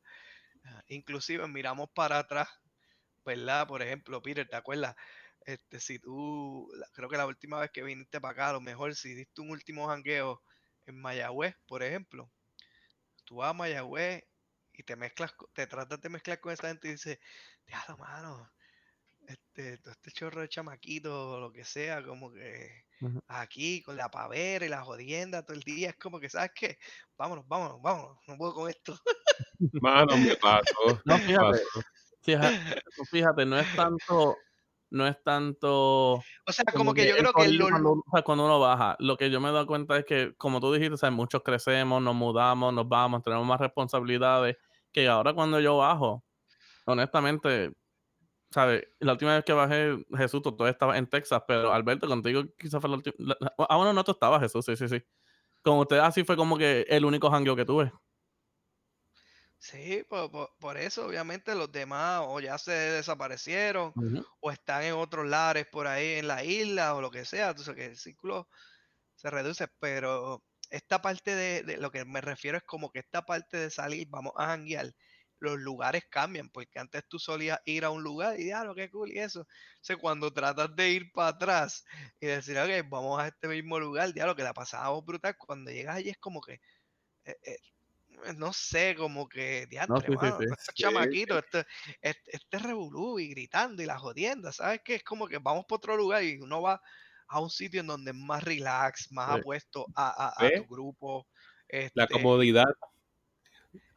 C: ah, inclusive miramos para atrás, ¿verdad? Por ejemplo, Peter, ¿te acuerdas? Este, si tú, creo que la última vez que viniste para acá, a lo mejor si diste un último jangueo en Mayagüez, por ejemplo, tú vas a Mayagüez y te mezclas, te tratas de mezclar con esa gente y dices, diablo, mano, este, todo este chorro de chamaquito o lo que sea, como que aquí con la pavera y la jodienda todo el día, es como que, ¿sabes qué? Vámonos, vámonos, vámonos, no puedo con esto.
A: Mano, me pasó.
B: No, fíjate, fíjate, fíjate, no es tanto no es tanto...
C: O sea, como, que, yo creo que
B: lo... cuando, o sea, cuando, uno baja, lo que yo me he dado cuenta es que, como tú dijiste, o sea, muchos crecemos, nos mudamos, nos vamos, tenemos más responsabilidades, que ahora cuando yo bajo, honestamente, ¿sabes? La última vez que bajé, Jesús, tú todavía estabas en Texas, pero Alberto, contigo quizás fue la última... Ah, bueno, no, tú estabas, Jesús, sí, sí, sí. Con usted así fue como que el único jangueo que tuve.
C: Sí, por, eso obviamente los demás o ya se desaparecieron o están en otros lares por ahí en la isla o lo que sea, entonces que el círculo se reduce, pero esta parte de, lo que me refiero es como que esta parte de salir, vamos a janguear, los lugares cambian, porque antes tú solías ir a un lugar y ya, lo que cool y eso. O sea, cuando tratas de ir para atrás y decir, ok, vamos a este mismo lugar, ya lo que la pasamos brutal, cuando llegas allí es como que eh, eh, eh, no sé, como que diantre, no, este chamaquito, este, este, este, revolú y gritando y la jodienda, ¿sabes qué? Es como que vamos para otro lugar y uno va a un sitio en donde es más relax, más apuesto a, a, tu grupo.
A: la este comodidad.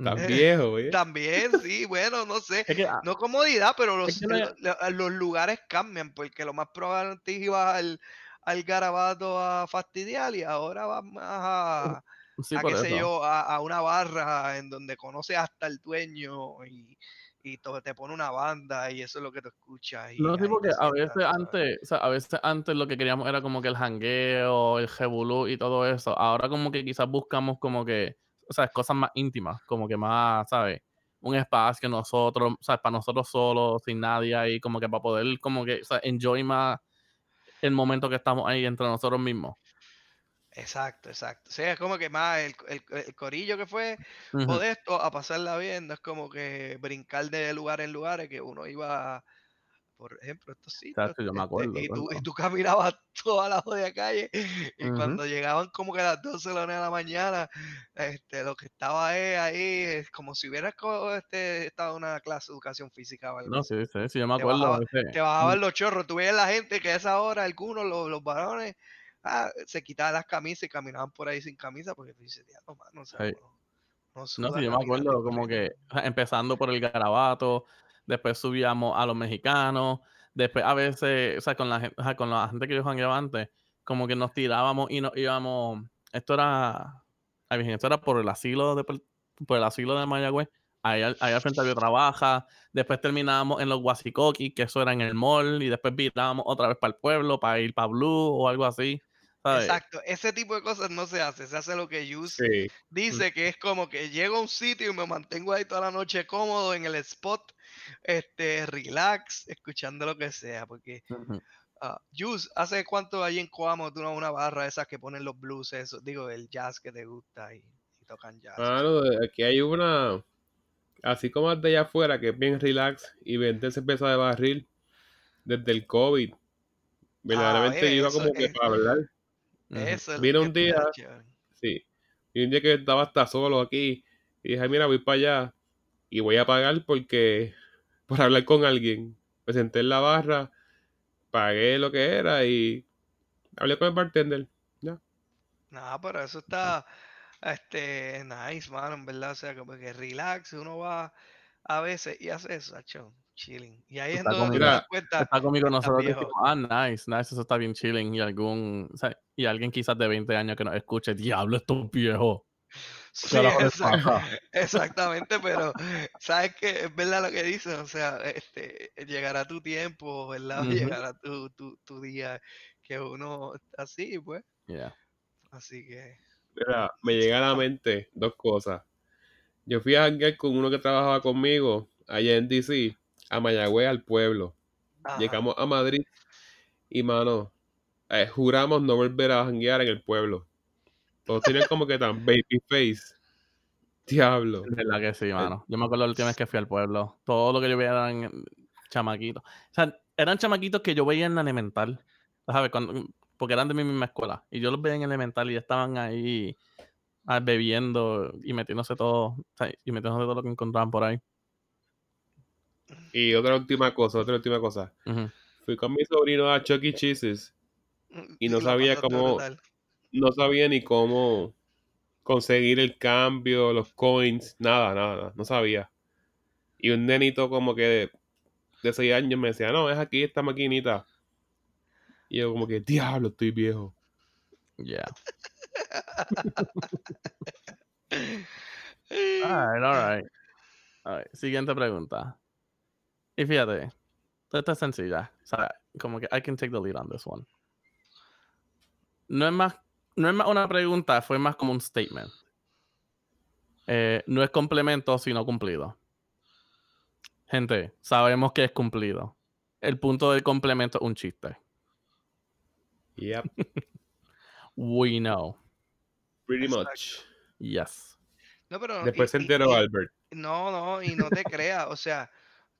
A: Tan viejo, ¿eh?
C: También, sí, bueno, no sé. Ah no comodidad, pero los, los, lugares cambian, porque lo más probable antes ibas al, al garabato a fastidiar y ahora vas más a a, qué sé yo, a, una barra en donde conoces hasta el dueño y, y te pone una banda y eso es lo que te escuchas.
B: no, sí, porque a veces antes, o sea, a veces antes lo que queríamos era como que el jangueo, el jebulú y todo eso. Ahora como que quizás buscamos como que, o sea, cosas más íntimas, como que más, ¿sabes? Un espacio que nosotros, o sea, para nosotros solos, sin nadie ahí, como que para poder como que, o sea, enjoy más el momento que estamos ahí entre nosotros mismos.
C: Exacto, exacto. O sea, es como que más el, el, corillo que fue modesto a pasarla bien, no es como que brincar de lugar en lugar, que uno iba, por ejemplo, estos sitios.
B: yo me este, acuerdo,
C: y, tú, y, tú, caminabas toda la jodida calle, y cuando llegaban como que a las 12 de la mañana, este, lo que estaba ahí, es como si hubieras este, estado en una clase de educación física o algo
B: No, sí, sí, sí, yo me acuerdo.
C: Te, bajaban los chorros, tú veías la gente que a esa hora, algunos, los, los varones, ah, se quitaban las camisas y caminaban por ahí sin camisa porque tú dices, no, no,
B: no, sí, yo me acuerdo como que empezando por el garabato, después subíamos a los mexicanos, después a veces, o sea, con la gente, con la gente que yo jangueaba antes, como que nos tirábamos y nos íbamos, esto era, esto era por el asilo de, por el asilo de Mayagüez, ahí, al frente había trabaja, después terminábamos en los Guasicoqui, que eso era en el mall, y después virábamos otra vez para el pueblo, para ir para Blue o algo así.
C: Exacto, ese tipo de cosas no se hace, se hace lo que Yus dice, que es como que llego a un sitio y me mantengo ahí toda la noche cómodo en el spot, este, relax, escuchando lo que sea, porque uh, ¿hace cuánto hay en Coamo tú una barra esas que ponen los blues, eso, digo, el jazz que te gusta y, tocan jazz?
A: Claro, aquí hay una, así como de allá afuera, que es bien relax y vende cerveza de barril desde el COVID. Ah, Verdaderamente iba como que para hablar. Eso Vino un día, sí, y un día que estaba hasta solo aquí, y dije, mira, voy para allá y voy a pagar porque, por hablar con alguien. Me senté en la barra, pagué lo que era y hablé con el bartender. Ya.
C: No, pero eso está, este, nice, man, en verdad, o sea, como que relax, uno va a veces y hace eso, chon chilling. Y ahí es donde te das cuenta.
B: Está conmigo nosotros decimos, ah, nice, nice, eso está bien chilling. Y algún, o sea, y alguien quizás de 20 años que nos escuche, diablo, esto es
C: Sí, exactamente, pero sabes que es verdad lo que dicen, o sea, este, llegará tu tiempo, ¿verdad? Llegará tu, tu, tu, día que uno así, pues.
B: Yeah.
C: Así que.
A: Mira, me llega a la mente dos cosas. Yo fui a hangar con uno que trabajaba conmigo allá en DC a Mayagüez, al pueblo. Llegamos a Madrid y, mano, eh, juramos no volver a janguear en el pueblo. Todos tienen como que tan baby face. Diablo.
B: Es verdad que sí, eh, mano. Yo me acuerdo la última vez que fui al pueblo. Todo lo que yo veía eran chamaquitos. O sea, eran chamaquitos que yo veía en la elemental. ¿Sabes? porque eran de mi misma escuela. Y yo los veía en elemental y estaban ahí ah, bebiendo y metiéndose todo. y metiéndose todo lo que encontraban por ahí.
A: Y otra última cosa, otra última cosa. Fui con mi sobrino a Chucky e. Cheese's y no sabía cómo, no sabía ni cómo conseguir el cambio, los coins, nada, nada, no sabía. Y un nenito como que de 6 años me decía, no, es aquí esta maquinita. Y yo como que, diablo, estoy viejo.
B: Yeah. Alright, alright. Alright, Siguiente pregunta. Y fíjate, esta es sencilla. O sea, como que I can take the lead on this one. No es más, no es más una pregunta, fue más como un statement. Eh, no es complemento, sino cumplido. Gente, sabemos que es cumplido. El punto del complemento es un chiste.
A: Yep,
B: We know.
A: pretty
C: Exacto.
A: much.
B: Yes.
C: No, pero.
A: Después se
C: y- y-
A: enteró
C: y-
A: Albert.
C: No, no, y no te creas, o sea,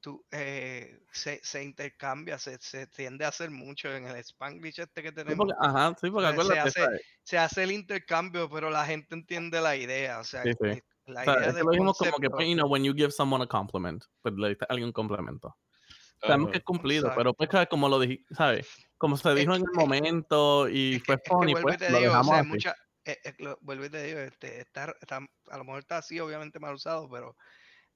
C: tú, eh, se, se intercambia, se, se tiende a hacer mucho en el Spanglish este que
B: Sí,
C: tenemos.
B: porque, ajá, sí, porque
C: Pues se
B: acuérdate,
C: hace-. Se hace el intercambio, pero la gente entiende la idea, o sea,
B: Sí, sí.
C: eh, la
B: O sea,
C: idea
B: es que lo dijimos como que, you know, when you give someone a compliment, pues le diste a alguien un complemento. Sabemos que es cumplido,
C: Exacto.
B: pero pues como lo dije, ¿sabes? Como se
C: Es
B: dijo en
C: que-
B: el momento y
C: Es
B: fue
C: es
B: funny, pues lo
C: digo, o
B: dejamos
C: sea,
B: así.
C: mucha, eh, eh, lo- vuelvo y te digo, este, está, está- a lo mejor está así, obviamente mal usado, pero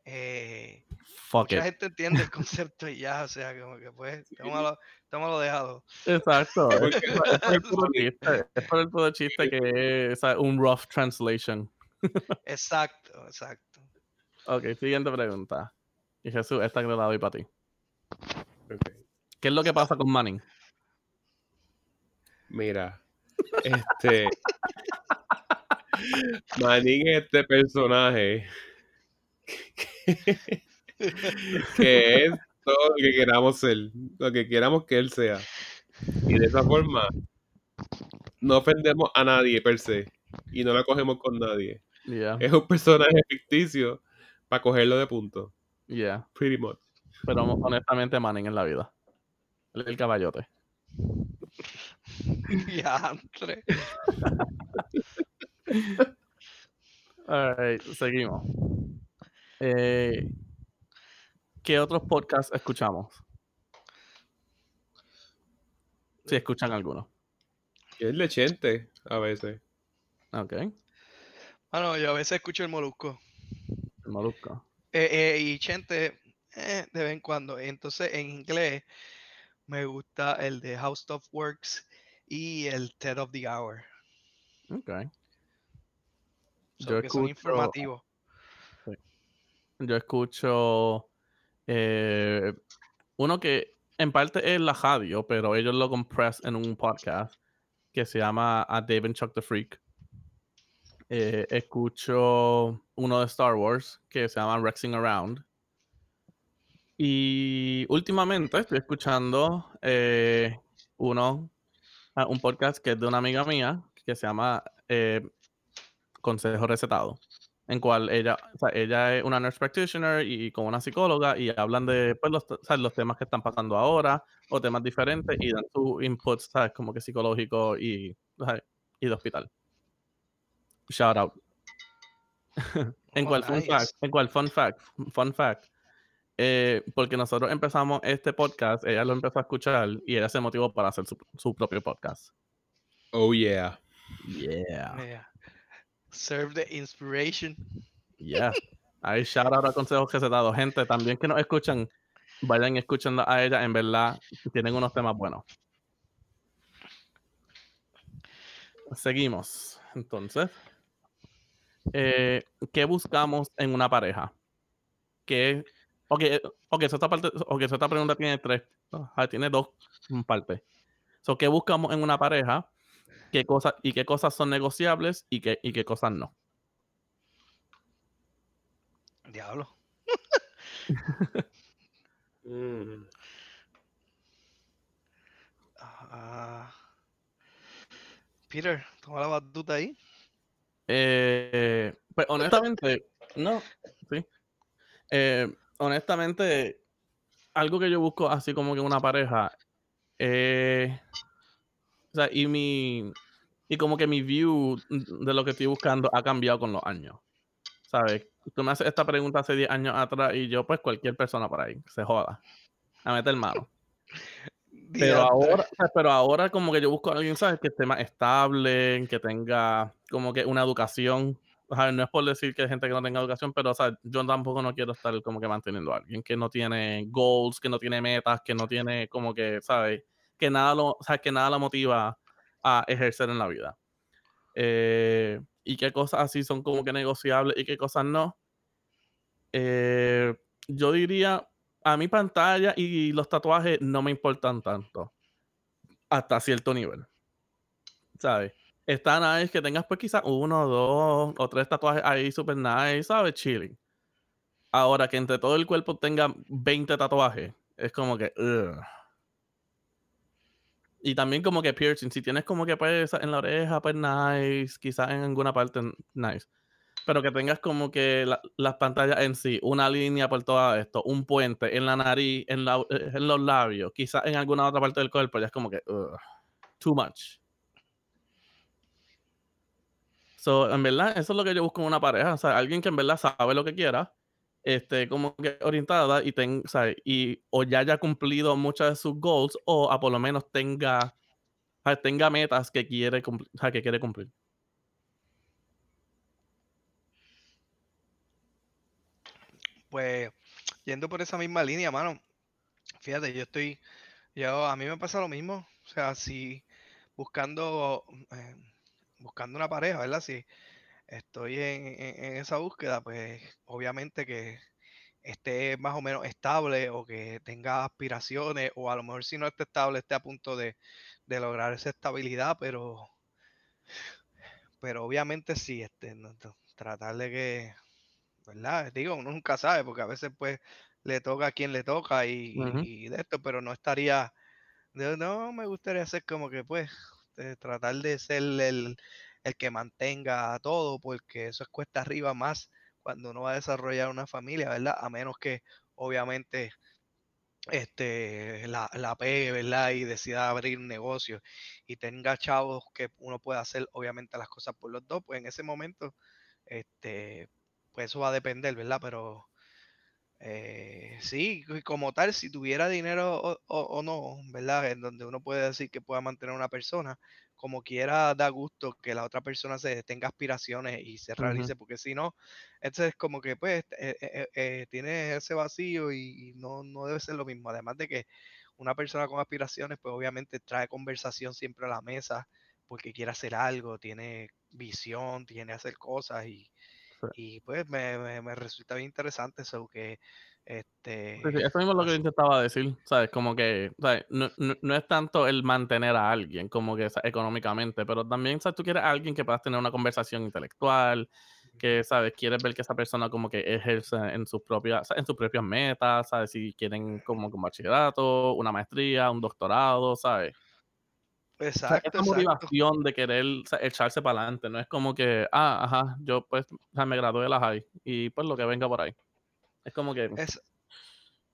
C: eh,
B: Fuck
C: mucha
B: it.
C: gente entiende el concepto y ya, o sea, como que pues, tómalo, tómalo dejado.
B: Exacto. Es,
A: Porque-
B: es por el puro chiste. Es por el puro chiste que es ¿sabes? un rough translation.
C: Exacto, exacto.
B: Ok, siguiente pregunta. Y Jesús, esta que te la doy para ti.
A: Ok.
B: ¿Qué es lo que pasa con Manning?
A: Mira, este. Manning es este personaje que, es todo lo que queramos ser, lo que queramos que él sea. Y de esa forma no ofendemos a nadie per se y no la cogemos con nadie.
B: Yeah,
A: Es un personaje ficticio para cogerlo de punto.
B: yeah.
A: Pretty much.
B: Pero honestamente Manning en la vida. El, el caballote.
C: Diantre.
B: Alright, seguimos. Eh, ¿Qué otros podcasts escuchamos? Si escuchan alguno.
A: Es lechente a veces.
B: Ok.
C: Bueno, yo a veces escucho el molusco.
B: El molusco.
C: Eh, eh, y Chente, eh, de vez en cuando. Entonces, en inglés, me gusta el de How Stuff Works y el TED of the Hour.
B: Ok.
C: so
B: Yo
C: que son
B: escucho-
C: informativos.
B: Yo escucho eh, uno que en parte es la radio, pero ellos lo compress en un podcast que se llama A Dave and Chuck the Freak. Eh, escucho uno de Star Wars que se llama Rexing Around. Y últimamente estoy escuchando eh, uno, ah, un podcast que es de una amiga mía que se llama eh, Consejo Recetado en cual ella, o sea, ella es una nurse practitioner y con una psicóloga y hablan de pues, los, ¿sabes? los temas que están pasando ahora o temas diferentes y dan sus inputs, ¿sabes? Como que psicológico y, ¿sabes? y de hospital. Shout out. en
C: Oh,
B: cual fun fact, en cual fun fact, fun fact. eh, porque nosotros empezamos este podcast, ella lo empezó a escuchar y ella se motivó para hacer su, su propio podcast.
A: Oh yeah.
B: Yeah.
C: Yeah. Serve the inspiration.
B: Yeah. Ahí shout out consejos que se dado. Gente, también que nos escuchan, vayan escuchando a ella. En verdad, tienen unos temas buenos. Seguimos. Entonces, eh, ¿qué buscamos en una pareja? ¿Qué? Ok, eh, ok, so esta, parte, ok, so esta pregunta tiene tres, ah, tiene dos partes. So, ¿Qué buscamos en una pareja? ¿Qué cosas, y qué cosas son negociables y qué, y qué cosas no?
C: Diablo.
A: Mm.
C: Ah. Peter, toma la batuta ahí.
B: Eh, pues honestamente, no, sí. Eh, honestamente, algo que yo busco así como que una pareja, eh, o sea, y mi, y como que mi view de lo que estoy buscando ha cambiado con los años. ¿Sabes? Tú me haces esta pregunta hace 10 años atrás y yo, pues cualquier persona por ahí, se joda. A meter mano. Pero ahora, pero ahora como que yo busco a alguien, ¿sabes? Que esté más estable, que tenga como que una educación, no es por decir que hay gente que no tenga educación, pero o sea, yo tampoco no quiero estar como que manteniendo a alguien que no tiene goals, que no tiene metas, que no tiene como que, ¿sabes? Que nada lo, o sea, que nada lo motiva a ejercer en la vida. Eh, y qué cosas así son como que negociables y qué cosas no. Eh, yo diría, a mi pantalla y los tatuajes no me importan tanto. Hasta cierto nivel. ¿Sabes? Está nice que tengas pues quizás uno, dos o tres tatuajes ahí super nice, ¿sabes? Chilling. Ahora que entre todo el cuerpo tenga 20 tatuajes, es como que... Y también como que piercing, si tienes como que pues en la oreja, pues nice, quizás en alguna parte nice. Pero que tengas como que las pantallas en sí, una línea por todo esto, un puente en la nariz, en, la, eh, en los labios, quizás en alguna otra parte del cuerpo, ya es como que, too much. So, en verdad, eso es lo que yo busco en una pareja, o sea, alguien que en verdad sabe lo que quiera, este, como que orientada y, ten, sea, y o ya haya cumplido muchas de sus goals o a por lo menos tenga, tenga metas que quiere, sea, que quiere cumplir.
C: Pues yendo por esa misma línea, mano, fíjate, yo estoy, yo, a mí me pasa lo mismo, o sea, si buscando, eh, buscando una pareja, ¿verdad? Si estoy en, esa búsqueda, pues obviamente que esté más o menos estable o que tenga aspiraciones o a lo mejor si no esté estable esté a punto de, lograr esa estabilidad, pero pero obviamente sí, este, tratar de que, ¿verdad? Digo, uno nunca sabe porque a veces pues le toca a quien le toca y, de esto, pero no estaría, no, me gustaría ser como que pues tratar de ser el, el que mantenga todo, porque eso es cuesta arriba más cuando uno va a desarrollar una familia, ¿verdad? A menos que obviamente este, la, la pegue, ¿verdad? Y decida abrir un negocio y tenga chavos que uno pueda hacer obviamente las cosas por los dos, pues en ese momento, este, pues eso va a depender, ¿verdad? Pero eh, sí, como tal, si tuviera dinero o, o, no, ¿verdad? En donde uno puede decir que pueda mantener a una persona, como quiera da gusto que la otra persona se tenga aspiraciones y se realice, porque si no, entonces como que pues eh, eh, eh, tiene ese vacío y, no, no, debe ser lo mismo. Además de que una persona con aspiraciones, pues obviamente trae conversación siempre a la mesa porque quiere hacer algo, tiene visión, tiene hacer cosas y, y pues me, me, resulta bien interesante eso que este
B: eso mismo es lo que yo intentaba decir sabes como que No, no, es tanto el mantener a alguien como que económicamente pero también sabes tú quieres a alguien que puedas tener una conversación intelectual que sabes quieres ver que esa persona como que ejerce en sus propias en sus propias metas sabes si quieren como un bachillerato una maestría un doctorado sabes
C: Exacto.
B: esa motivación de querer echarse para adelante, no es como que, ah, ajá, yo pues me gradué de la high y pues lo que venga por ahí. Es como que.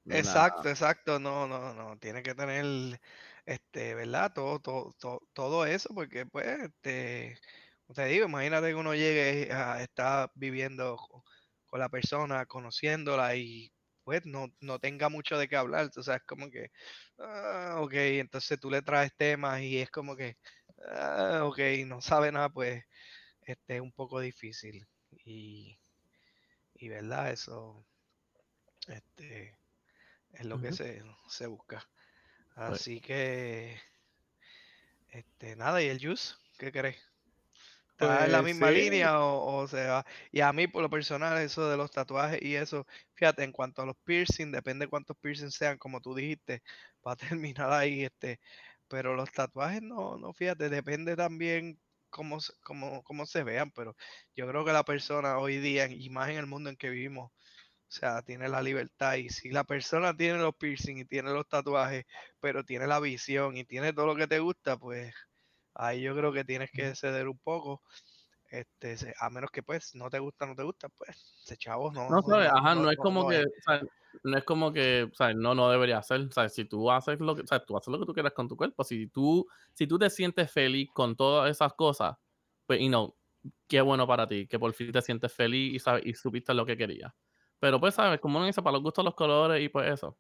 C: exacto, exacto. No, no, no. Tiene que tener, este, ¿verdad? Todo, todo, todo, eso, porque pues, este, te digo, imagínate que uno llegue a estar viviendo con la persona, conociéndola y pues no, no tenga mucho de qué hablar. O sea, es como que, ah, ok, entonces tú le traes temas y es como que, ah, ok, no sabe nada, pues este es un poco difícil. Y, y verdad, eso este es lo que se, se busca. Pues Así que, este, nada, ¿y el juice? ¿Qué crees? ¿Está en la pues misma línea o, o sea, y a mí por lo personal eso de los tatuajes y eso, fíjate, en cuanto a los piercing, depende cuántos piercing sean, como tú dijiste, para terminar ahí, este, pero los tatuajes no, no, fíjate, depende también cómo, cómo, cómo se vean, pero yo creo que la persona hoy día, y más en el mundo en que vivimos, o sea, tiene la libertad y si la persona tiene los piercing y tiene los tatuajes, pero tiene la visión y tiene todo lo que te gusta, pues Ahí yo creo que tienes que ceder un poco. Este, a menos que pues no te gusta, no te gusta, pues ese chavo no.
B: No, ajá, no, es como que, no es como que, no, no debería ser, o si tú haces lo que, tú haces lo que tú quieras con tu cuerpo, si tú, si tú te sientes feliz con todas esas cosas, pues, y no, qué bueno para ti, que por fin te sientes feliz y, sabes, y supiste lo que querías. Pero pues, sabes, como uno dice, para los gustos, los colores y pues eso.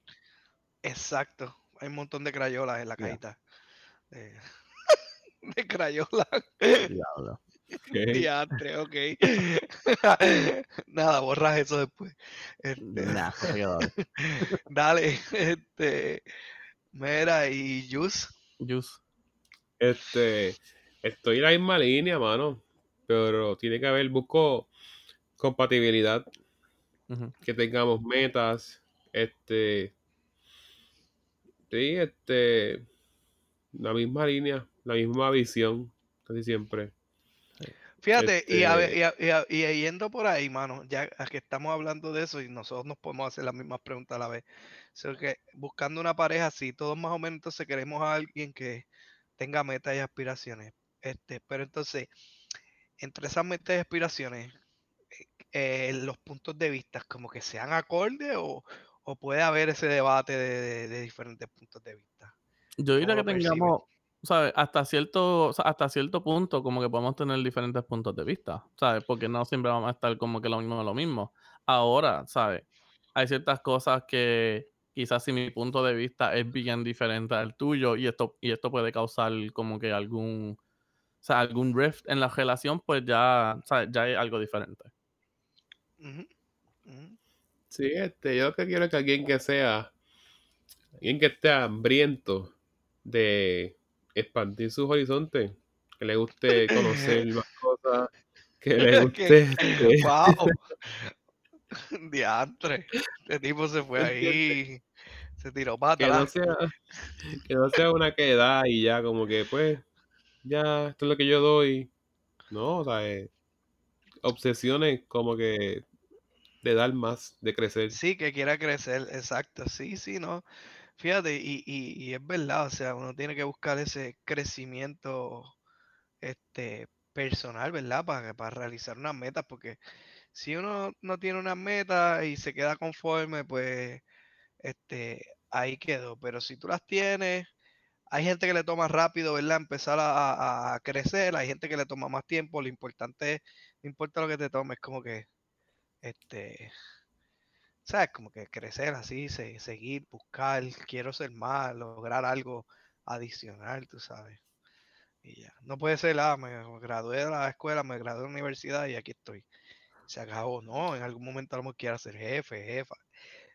C: Exacto, hay un montón de crayolas en la cajita. Eh, de Crayola.
A: Ok.
C: Diantre, ok. Nada, borras eso después. Este,
B: Nah,
C: dale, este. Mira, y Jus.
B: Juice.
A: Este, estoy en la misma línea, mano. Pero tiene que haber, busco compatibilidad, Que tengamos metas, este, sí, este, la misma línea, la misma visión, casi siempre.
C: Fíjate, y, a ver-
A: Este-
C: y, a- y a- y yendo por ahí, mano, ya que estamos hablando de eso y nosotros nos podemos hacer las mismas preguntas a la vez. So que buscando una pareja así, todos más o menos entonces queremos a alguien que tenga metas y aspiraciones. Este, pero entonces, entre esas metas y aspiraciones, eh, los puntos de vista, como que sean acordes o, o puede haber ese debate de, de- de diferentes puntos de vista.
B: Yo diría
C: ¿Cómo
B: que tengamos, ¿sabes? Hasta cierto, hasta cierto punto, como que podemos tener diferentes puntos de vista, ¿sabes? Porque no siempre vamos a estar como que lo mismo lo mismo. Ahora, ¿sabes? Hay ciertas cosas que quizás si mi punto de vista es bien diferente al tuyo y esto, y esto puede causar como que algún, o sea, algún rift en la relación, pues ya, ¿sabes? Ya hay algo diferente.
A: Sí, este, yo lo que quiero es que alguien que sea, alguien que esté hambriento de expandir sus horizontes, que le guste conocer más cosas, que le
C: Que-
A: guste, este,
C: ¡Wow! Diantre. Este tipo se fue ahí. Se tiró para
A: que no
C: atrás.
A: sea, que no sea una queda y ya como que pues, ya, esto es lo que yo doy. No, o sea, eh, obsesiones como que de dar más, de crecer.
C: Sí, que quiera crecer, exacto. Sí, sí, no. Fíjate, y, y, y es verdad, o sea, uno tiene que buscar ese crecimiento este, personal, ¿verdad? Para, para realizar unas metas, porque si uno no tiene unas metas y se queda conforme, pues este, ahí quedó. Pero si tú las tienes, hay gente que le toma rápido, ¿verdad? Empezar a, a- crecer, hay gente que le toma más tiempo. Lo importante es, no importa lo que te tomes, como que, este, ¿sabes? Como que crecer así, se- seguir, buscar, quiero ser más, lograr algo adicional, tú sabes. Y ya. No puede ser, ah, me gradué de la escuela, me gradué de la universidad y aquí estoy. Se acabó, no, en algún momento a lo mejor quiera ser jefe, jefa.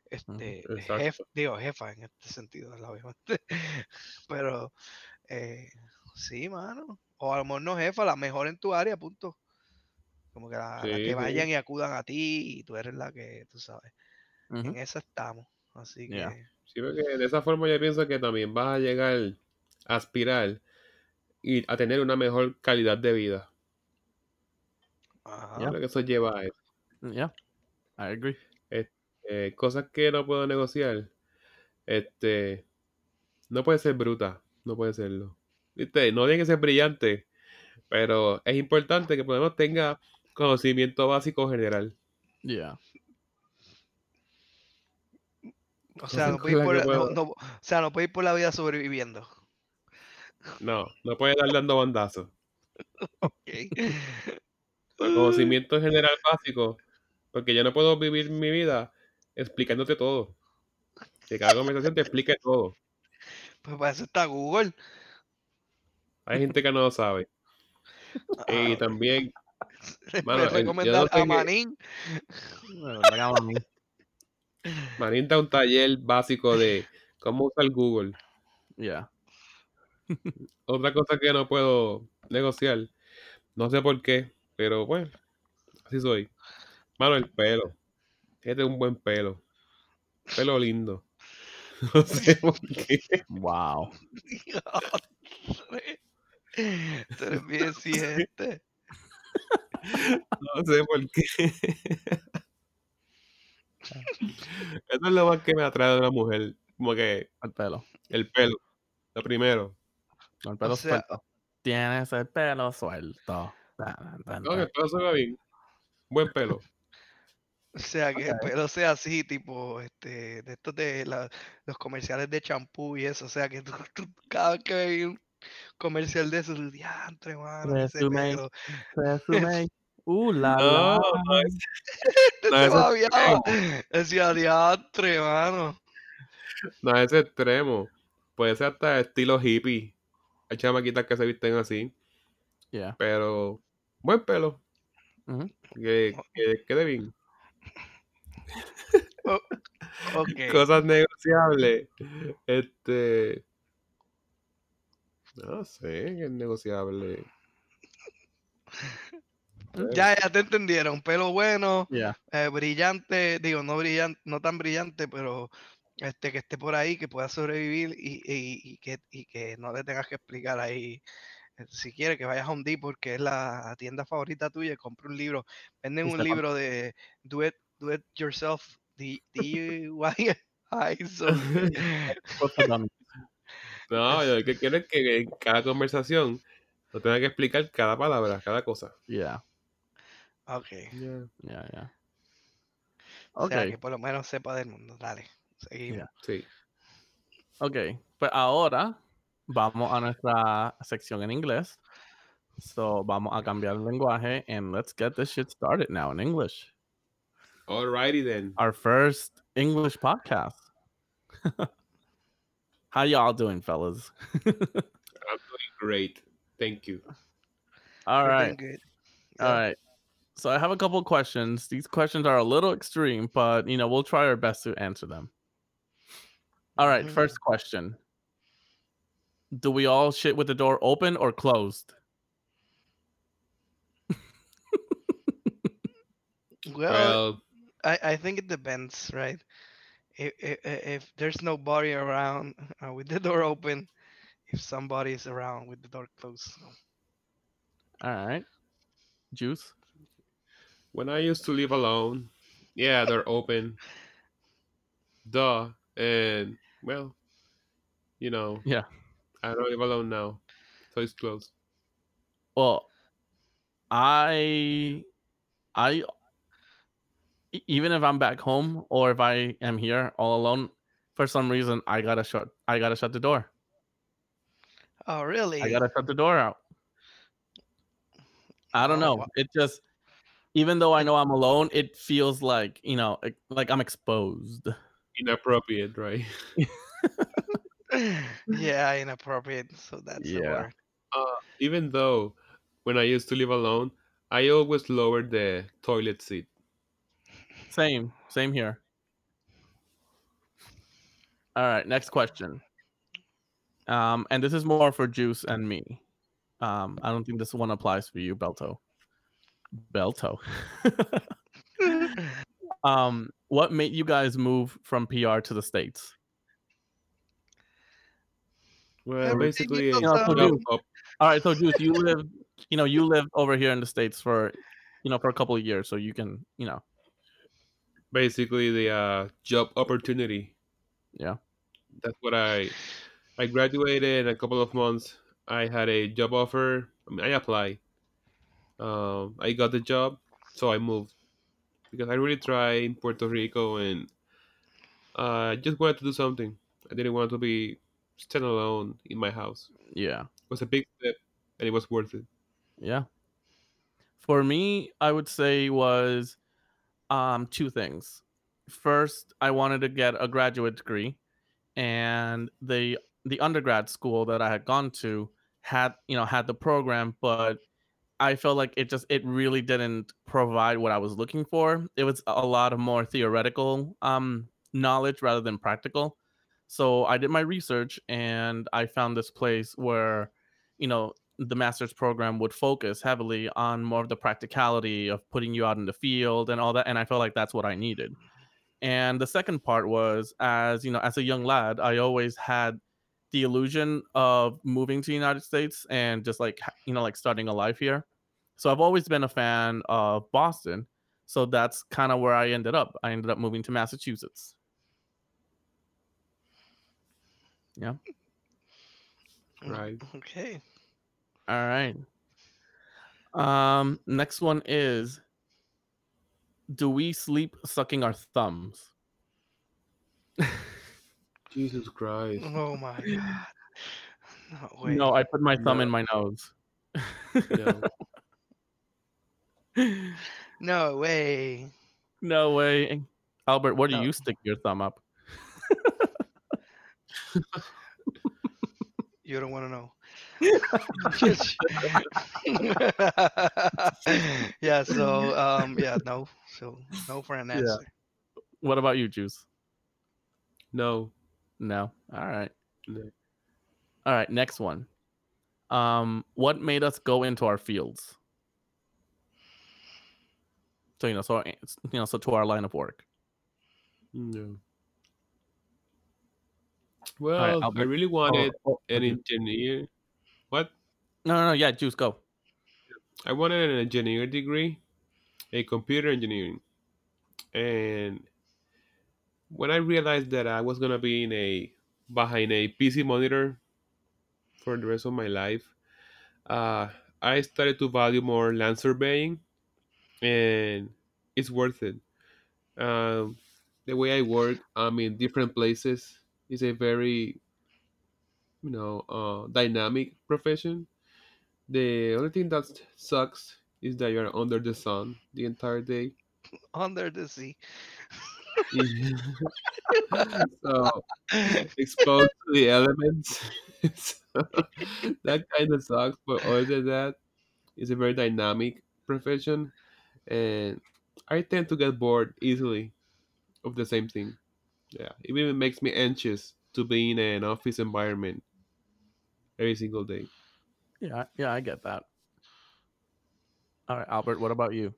C: Este,
A: Exacto.
C: jef, digo, jefa en este sentido, obviamente. Pero, eh, sí, mano. O a lo mejor no jefa, la mejor en tu área, punto. Como que la, que
A: sí.
C: vayan y acudan a ti y tú eres la que, tú sabes. En esa estamos. Así que,
B: Yeah.
A: Sí, porque de esa forma yo pienso que también vas a llegar a aspirar y a tener una mejor calidad de vida.
C: ajá.
B: Ya.
A: Creo que eso lleva a eso.
B: Yeah, I agree.
A: Eh, cosas que no puedo negociar. Este, no puede ser bruta, no puede serlo. ¿Viste? No tiene que ser brillante, pero es importante que por lo menos tenga conocimiento básico general.
B: Yeah.
C: O sea, no
A: con
C: puede ir
A: las
C: por,
A: que
C: la-
A: puedo-
C: no- no- o sea, no puede ir por la vida sobreviviendo.
A: No, no puede estar dando bandazos.
C: Ok.
A: Conocimiento general básico, porque yo no puedo vivir mi vida explicándote todo. Que cada conversación te explique todo.
C: Pues para eso está Google.
A: Hay gente que no lo sabe. Y
C: Ah,
A: también,
C: les
A: mano, yo
C: recomendar a
A: que-
C: Manín.
B: Que a mí.
A: Marín da un taller básico de cómo usar Google.
B: Yeah.
A: Otra cosa que no puedo negociar, no sé por qué, pero bueno, así soy. Mano, el pelo. Este es un buen pelo. Pelo lindo. No sé por qué.
B: Wow.
C: Tú eres bien exigente.
A: No sé por qué. Eso es lo más que me atrae de una mujer. Como que
B: El pelo.
A: el pelo. Lo primero.
B: El pelo
C: sea-
B: suelto. Tienes el pelo suelto.
A: No, que el pelo se ve bien. Buen pelo.
C: O sea, que el pelo sea así, tipo, este, de estos de la- los comerciales de champú y eso. O sea, que tú, tú- cada vez que veis un comercial de eso, tú diantre, mano,
B: Resume. Resume. Uh, la,
A: No,
B: la.
A: no, es-
C: Te
A: No, es.
C: Decía, diantre, mano.
A: no a ese extremo. Puede ser hasta estilo hippie. Hay chamaquitas que se visten así.
B: Yeah.
A: Pero Buen pelo. Que, que quede bien. Cosas negociables. Este. No sé, es negociable.
C: Ya, ya te entendieron. Pelo bueno,
B: Yeah.
C: eh, brillante, digo, no brillante, no tan brillante, pero este que esté por ahí, que pueda sobrevivir y, y- y que, y que no le tengas que explicar ahí. eh, Si quiere que vayas a Home Depot, porque es la tienda favorita tuya, compre un libro. Venden un libro de Do It, do it Yourself, D- DIY. so
B: Cosas dummies.
A: No, yo lo que quiero es que en cada conversación no tenga que explicar cada palabra, cada cosa.
B: Yeah.
C: ok.
A: Ya,
B: Yeah. Yeah.
C: O sea,
B: Okay.
C: que por lo menos sepa del mundo. Dale, seguimos.
B: Yeah.
A: Sí.
B: Ok, pues ahora vamos a nuestra sección en inglés. So vamos a cambiar el lenguaje and let's get this shit started now in English.
A: Alrighty then.
B: Our first English podcast. How y'all doing, fellas?
A: I'm doing great. Thank you.
B: All
C: We're
B: right,
C: good. Yeah.
B: right. So I have a couple questions. These questions are a little extreme, but you know we'll try our best to answer them. All right,
C: Mhm.
B: first question. Do we all shit with the door open or closed?
C: Well,
A: Well,
C: I, I think it depends, right? If, if, if there's nobody around uh, with the door open, if somebody is around with the door closed.
B: All right. Juice.
A: when I used to live alone, yeah, they're open. Duh. And, well, you know,
B: Yeah.
A: I don't live alone now. So it's closed.
B: Well, I, I, even if I'm back home or if I am here all alone, for some reason I gotta shut. I gotta shut the door.
C: Oh, really?
B: I gotta shut the door out. I don't
C: Oh,
B: know.
C: wa-
B: It just, even though I know I'm alone, it feels like you know, like- like I'm exposed.
A: Inappropriate, right?
C: yeah, inappropriate. So that's the
B: Yeah.
C: word.
A: Uh, even though when I used to live alone, I always lowered the toilet seat.
B: Same, same here. All right, next question. Um, and this is more for Juice and me. Um, I don't think this one applies for you, Belto. Belto. um, what made you guys move from PR to the states?
A: Well,
C: Everything
A: basically,
B: You know, so
A: job
B: Juice, all right, so Juice, you live, you know, you live over here in the states for, you know, for a couple of years, so you can, you know,
A: basically the uh, job opportunity.
B: Yeah.
A: That's what I I graduated in a couple of months. I had a job offer. I mean, I applied. Um, I got the job, so I moved because I really tried in Puerto Rico and uh, I just wanted to do something. I didn't want to be stand alone in my house.
B: yeah.
A: It was a big step, and it was worth it.
B: Yeah. For me, I would say was um two things. First, I wanted to get a graduate degree and the the undergrad school that I had gone to had, you know, had the program, but I felt like it just it really didn't provide what I was looking for. It was a lot of more theoretical um knowledge rather than practical. So I did my research and I found this place where, you know, the master's program would focus heavily on more of the practicality of putting you out in the field and all that. And I felt like that's what I needed. And the second part was as, you know, as a young lad, I always had the illusion of moving to the United States and just like, you know, like starting a life here. So I've always been a fan of Boston. So that's kind of where I ended up. I ended up moving to Massachusetts.
C: yeah
A: Right.
C: Okay.
B: All right. Um, next one is Do we sleep sucking our thumbs?
A: Jesus Christ.
C: Oh my god. No way.
B: No, I put my thumb in my nose.
A: No.
C: No way.
B: no way. Albert, where do
C: No.
B: you stick your thumb up?
C: You don't want to know. yeah. So um, yeah, no. So no for an answer. Yeah.
B: What about you, Juice?
A: No.
B: No. All right.
A: No.
B: All right. Next one. Um, what made us go into our fields? So you know, so it's- you know, so to our line of work.
A: No. Well, I really
B: Or-
A: wanted
B: or-
A: an
B: okay.
A: engineer. What?
B: No, no, no. Yeah, Juice, go.
A: I wanted an engineer degree, a computer engineering. And when I realized that I was gonna be in a behind a PC monitor for the rest of my life, uh, I started to value more land surveying, and it's worth it. Um, the way I work, I'm in different places. It's a very, you know, uh, dynamic profession. The only thing that sucks is that you're under the sun the entire day.
C: Under the sea.
A: so exposed to the elements. so, that kind of sucks. But other than that, it's a very dynamic profession, and I tend to get bored easily of the same thing. Yeah, it even makes me anxious to be in an office environment every single day.
B: Yeah, yeah, I get that. All right, Albert. What about you?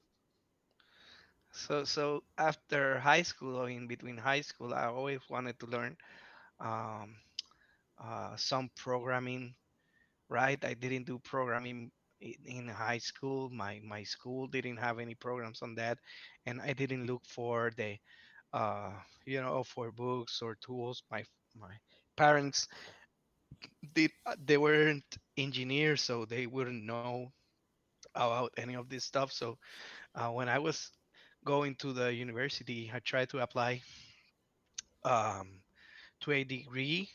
C: So so after high school or in between high school, I always wanted to learn um, uh, some programming. Right, I didn't do programming in high school. My my school didn't have any programs on that, and I didn't look for the uh, you know for books or tools. My my parents uh, they weren't engineers, so they wouldn't know about any of this stuff. So uh, when I was going to the university, I tried to apply um, to a degree,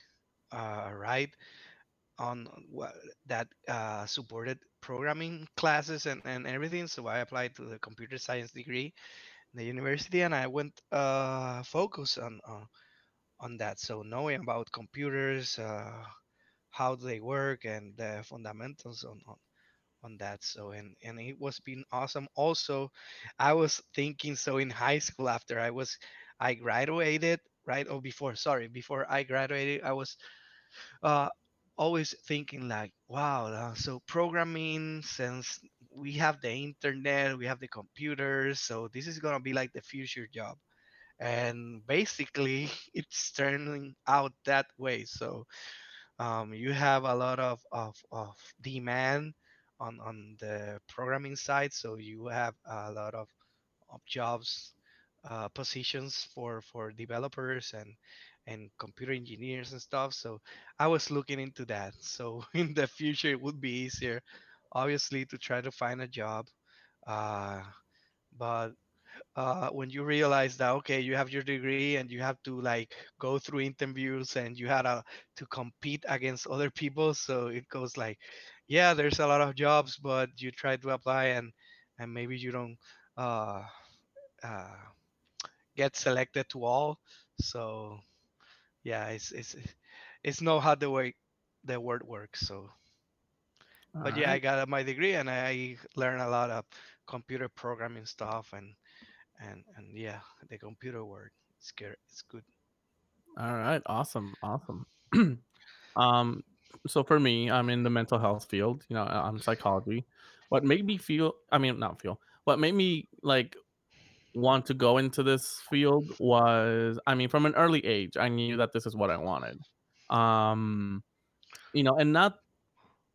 C: uh, right, on what that uh, supported programming classes and, and everything. So I applied to the computer science degree in the university, and I went uh, focus on on that. So knowing about computers, uh, how they work, and the fundamentals on, on on that so and and it was been awesome. Also i was thinking so in high school after i was i graduated right? Or before sorry before i graduated i was uh always thinking like wow uh, so programming since we have the internet we have the computers so this is going to be like the future job. And basically it's turning out that way so um, you have a lot of, of, of demand on, on the programming side so you have a lot of, of jobs uh, positions for for developers and and computer engineers and stuff. So i was looking into that. So in the future it would be easier obviously to try to find a job uh, but uh, when you realize that okay you have your degree and you have to like go through interviews and you had to, to compete against other people so it goes like yeah there's a lot of jobs but you try to apply and and maybe you don't uh, uh, get selected to all. So yeah it's it's it's not how the way the word works so. But yeah i got my degree and i learned a lot of computer programming stuff and and and yeah the computer word it's good it's good
B: All right, awesome, awesome. um, so for me, I'm in the mental health field. You know, I'm psychology. What made me feel, I mean, not feel, what made me like want to go into this field was, I mean, from an early age, I knew that this is what I wanted. Um, you know, and not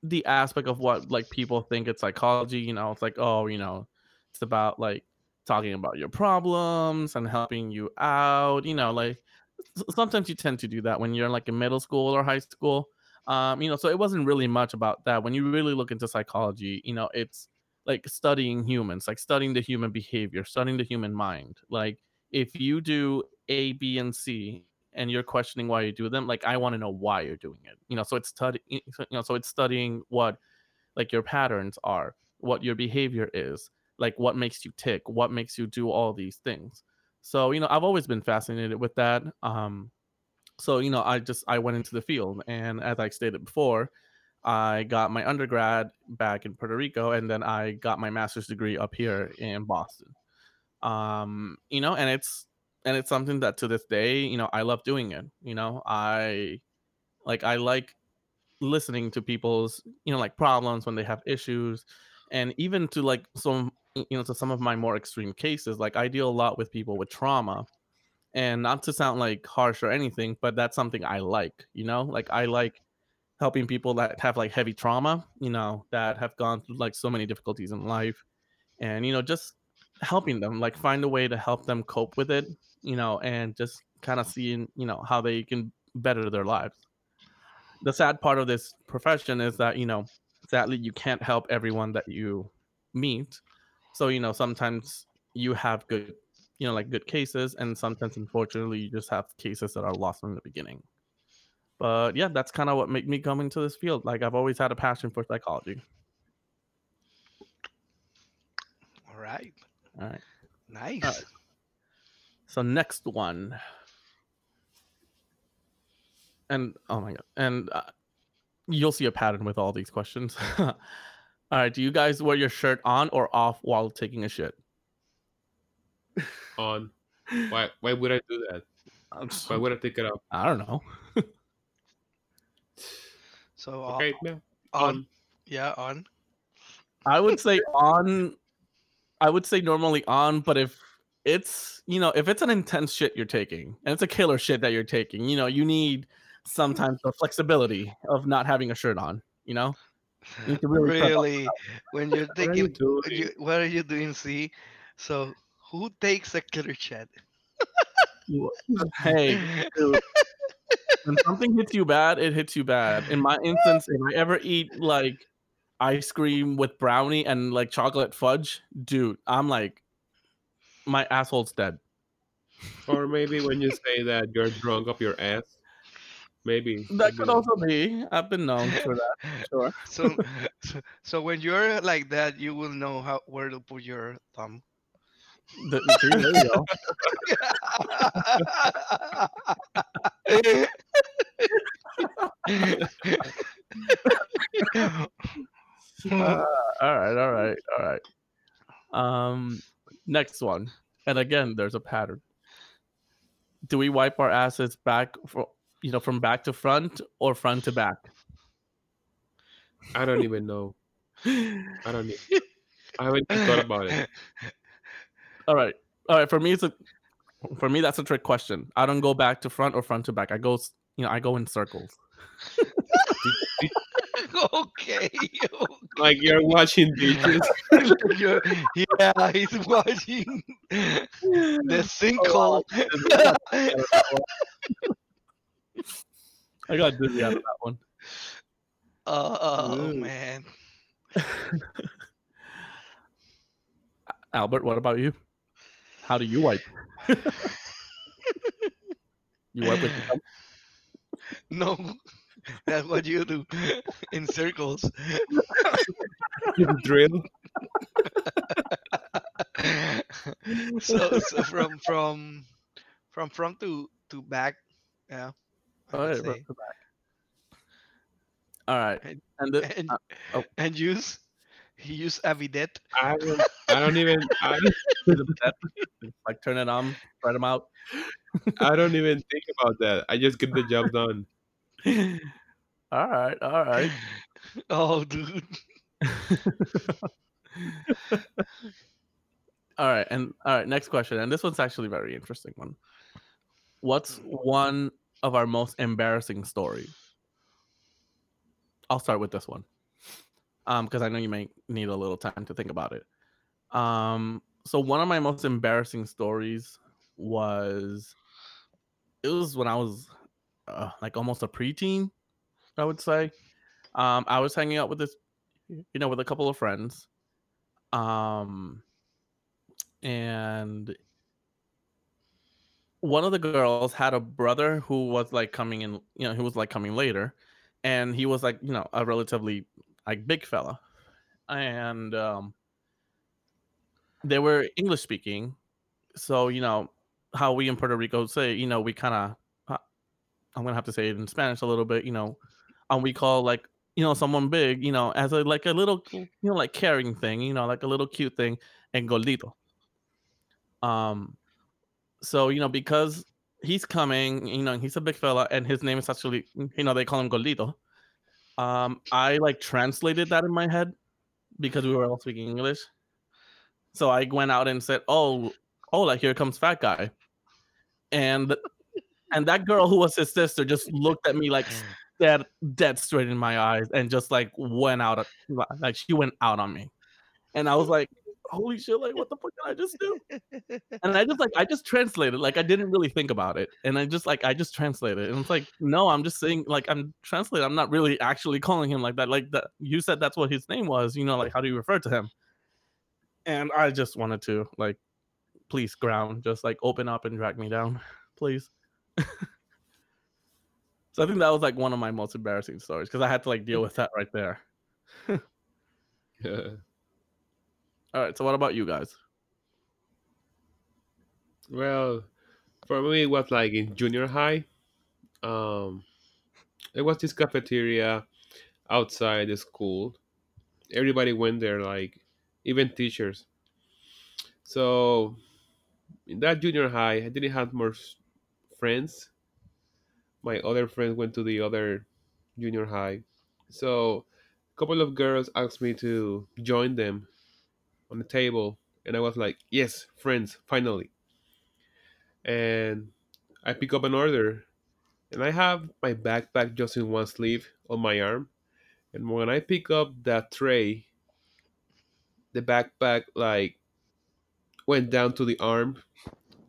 B: the aspect of what like people think it's psychology. You know, it's like, oh, you know, it's about like talking about your problems and helping you out. You know, like sometimes you tend to do that when you're like in middle school or high school. Um, you know, so it wasn't really much about that. When you really look into psychology, you know, it's like studying humans, like studying the human behavior, studying the human mind. Like if you do A, B, and C, and you're questioning why you do them, like I want to know why you're doing it. You know, so it's study, you know, so it's studying what like your patterns are, what your behavior is, like what makes you tick, what makes you do all these things. So, you know, I've always been fascinated with that. Um, so, you know, I just I went into the field and as I stated before, I got my undergrad back in Puerto Rico, and then I got my master's degree up here in Boston. Um, you know, and it's and it's something that to this day, you know, I love doing it. You know, I like I like listening to people's you know like problems when they have issues, and even to like some you know to some of my more extreme cases. Like I deal a lot with people with trauma, and not to sound like harsh or anything, but that's something I like. You know, like I like helping people that have like heavy trauma, you know, that have gone through like so many difficulties in life, and you know just helping them like find a way to help them cope with it you know and just kind of seeing you know how they can better their lives the sad part of this profession is that you know sadly you can't help everyone that you meet so you know sometimes you have good you know like good cases and sometimes unfortunately you just have cases that are lost from the beginning but yeah that's kind of what made me come into this field like i've always had a passion for psychology
C: All right.
B: all right
C: Nice.
B: So next one, and oh my god, and uh, you'll see a pattern with all these questions. all right, do you guys wear your shirt on or off while taking a shit?
A: On. Why? Why would I do that?
B: Um,
A: Why would I take it off?
B: I don't know.
C: So uh,
A: Okay, yeah.
C: on,
A: On.
C: yeah, on.
B: I would say on. I would say normally on, but if it's you know if it's an intense shit you're taking and it's a killer shit that you're taking, you know you need sometimes the flexibility of not having a shirt on. You know, you need to really.
C: Really, when you're
A: What are you
C: thinking,
A: doing?
C: you, what are you doing? See, so who takes a killer chat?
B: Hey, dude, when something hits you bad, it hits you bad. In my instance, if I ever eat like ice cream with brownie and like chocolate fudge, dude, I'm like, my asshole's dead.
A: Or maybe when you say that you're drunk up your ass. Maybe.
B: That could also be. I've been known for that. Sure.
C: So, so, so when you're like that, you will know how where to put your thumb.
B: The- see, there you go. Uh, all right, all right, all right. Um, next one, and again, there's a pattern. Do we wipe our asses back for you know from back to front or front to back?
A: I don't even know. I don't. Even, I haven't thought about it.
B: All right, all right. For me, it's a for me that's a trick question. I don't go back to front or front to back. I go, you know, I go in circles.
C: okay.
A: Like you're watching beaches.
C: You're- yeah, he's watching the sinkhole.
B: I got dizzy out of that one.
C: Uh, uh, oh
A: Ooh.
C: man.
B: Albert, what about you? How do you wipe? you wipe with your?
C: No, that's what you do in circles.
A: drill.
C: so, so from from from front to to back, yeah. I
B: All
C: would
B: right,
C: say.
B: front to back. All right,
C: And-
B: and the,
C: and
B: uh, oh.
C: and use he use Avidet.
A: I don't. I don't even. I,
B: like turn it on, spread them out.
A: I don't even think about that. I just get the job done.
B: all right, all right.
C: Oh, dude.
B: All right, and all right, next question. And this one's actually a very interesting one. What's one of our most embarrassing stories? I'll start with this one. Um, because I know you may need a little time to think about it. Um, so one of my most embarrassing stories was it was when I was uh, like almost a preteen, I would say. Um, I was hanging out with this, you know, with a couple of friends. Um, and one of the girls had a brother who was like coming in, you know, he was like coming later, and he was like, you know, a relatively like big fella, and um, they were English speaking, so you know how we in Puerto Rico say, you know, we kind of, I'm gonna have to say it in Spanish a little bit, you know, um, we call like, you know, someone big, you know, as a like a little, you know, like caring thing, you know, like a little cute thing, and gordito. Um, so you know, because he's coming, you know, he's a big fella, and his name is actually, you know, they call him gordito. Um, I like translated that in my head because we were all speaking English. So I went out and said, "Oh, oh, like here comes fat guy," and and that girl who was his sister just looked at me like dead, dead straight in my eyes, and just like went out, like she went out on me, and I was like, "Holy shit! Like what the fuck did I just do?" And I just like I just translated, like I didn't really think about it, and I just like I just translated, and it's like, no, I'm just saying, like I'm translating, I'm not really actually calling him like that. Like that, you said that's what his name was, you know, like how do you refer to him? And I just wanted to like, please, ground, just like open up and drag me down, please. so I think that was like one of my most embarrassing stories because I had to like deal with that right there.
A: Yeah.
B: All right, so what about you guys?
A: Well, for me, it was like in junior high. Um, it was this cafeteria outside the school. Everybody went there, like even teachers. So in that junior high, I didn't have more friends. My other friends went to the other junior high. So a couple of girls asked me to join them on the table, and I was like, "Yes, friends, finally." And I pick up an order, and I have my backpack just in one sleeve on my arm. And when I pick up that tray, the backpack like went down to the arm,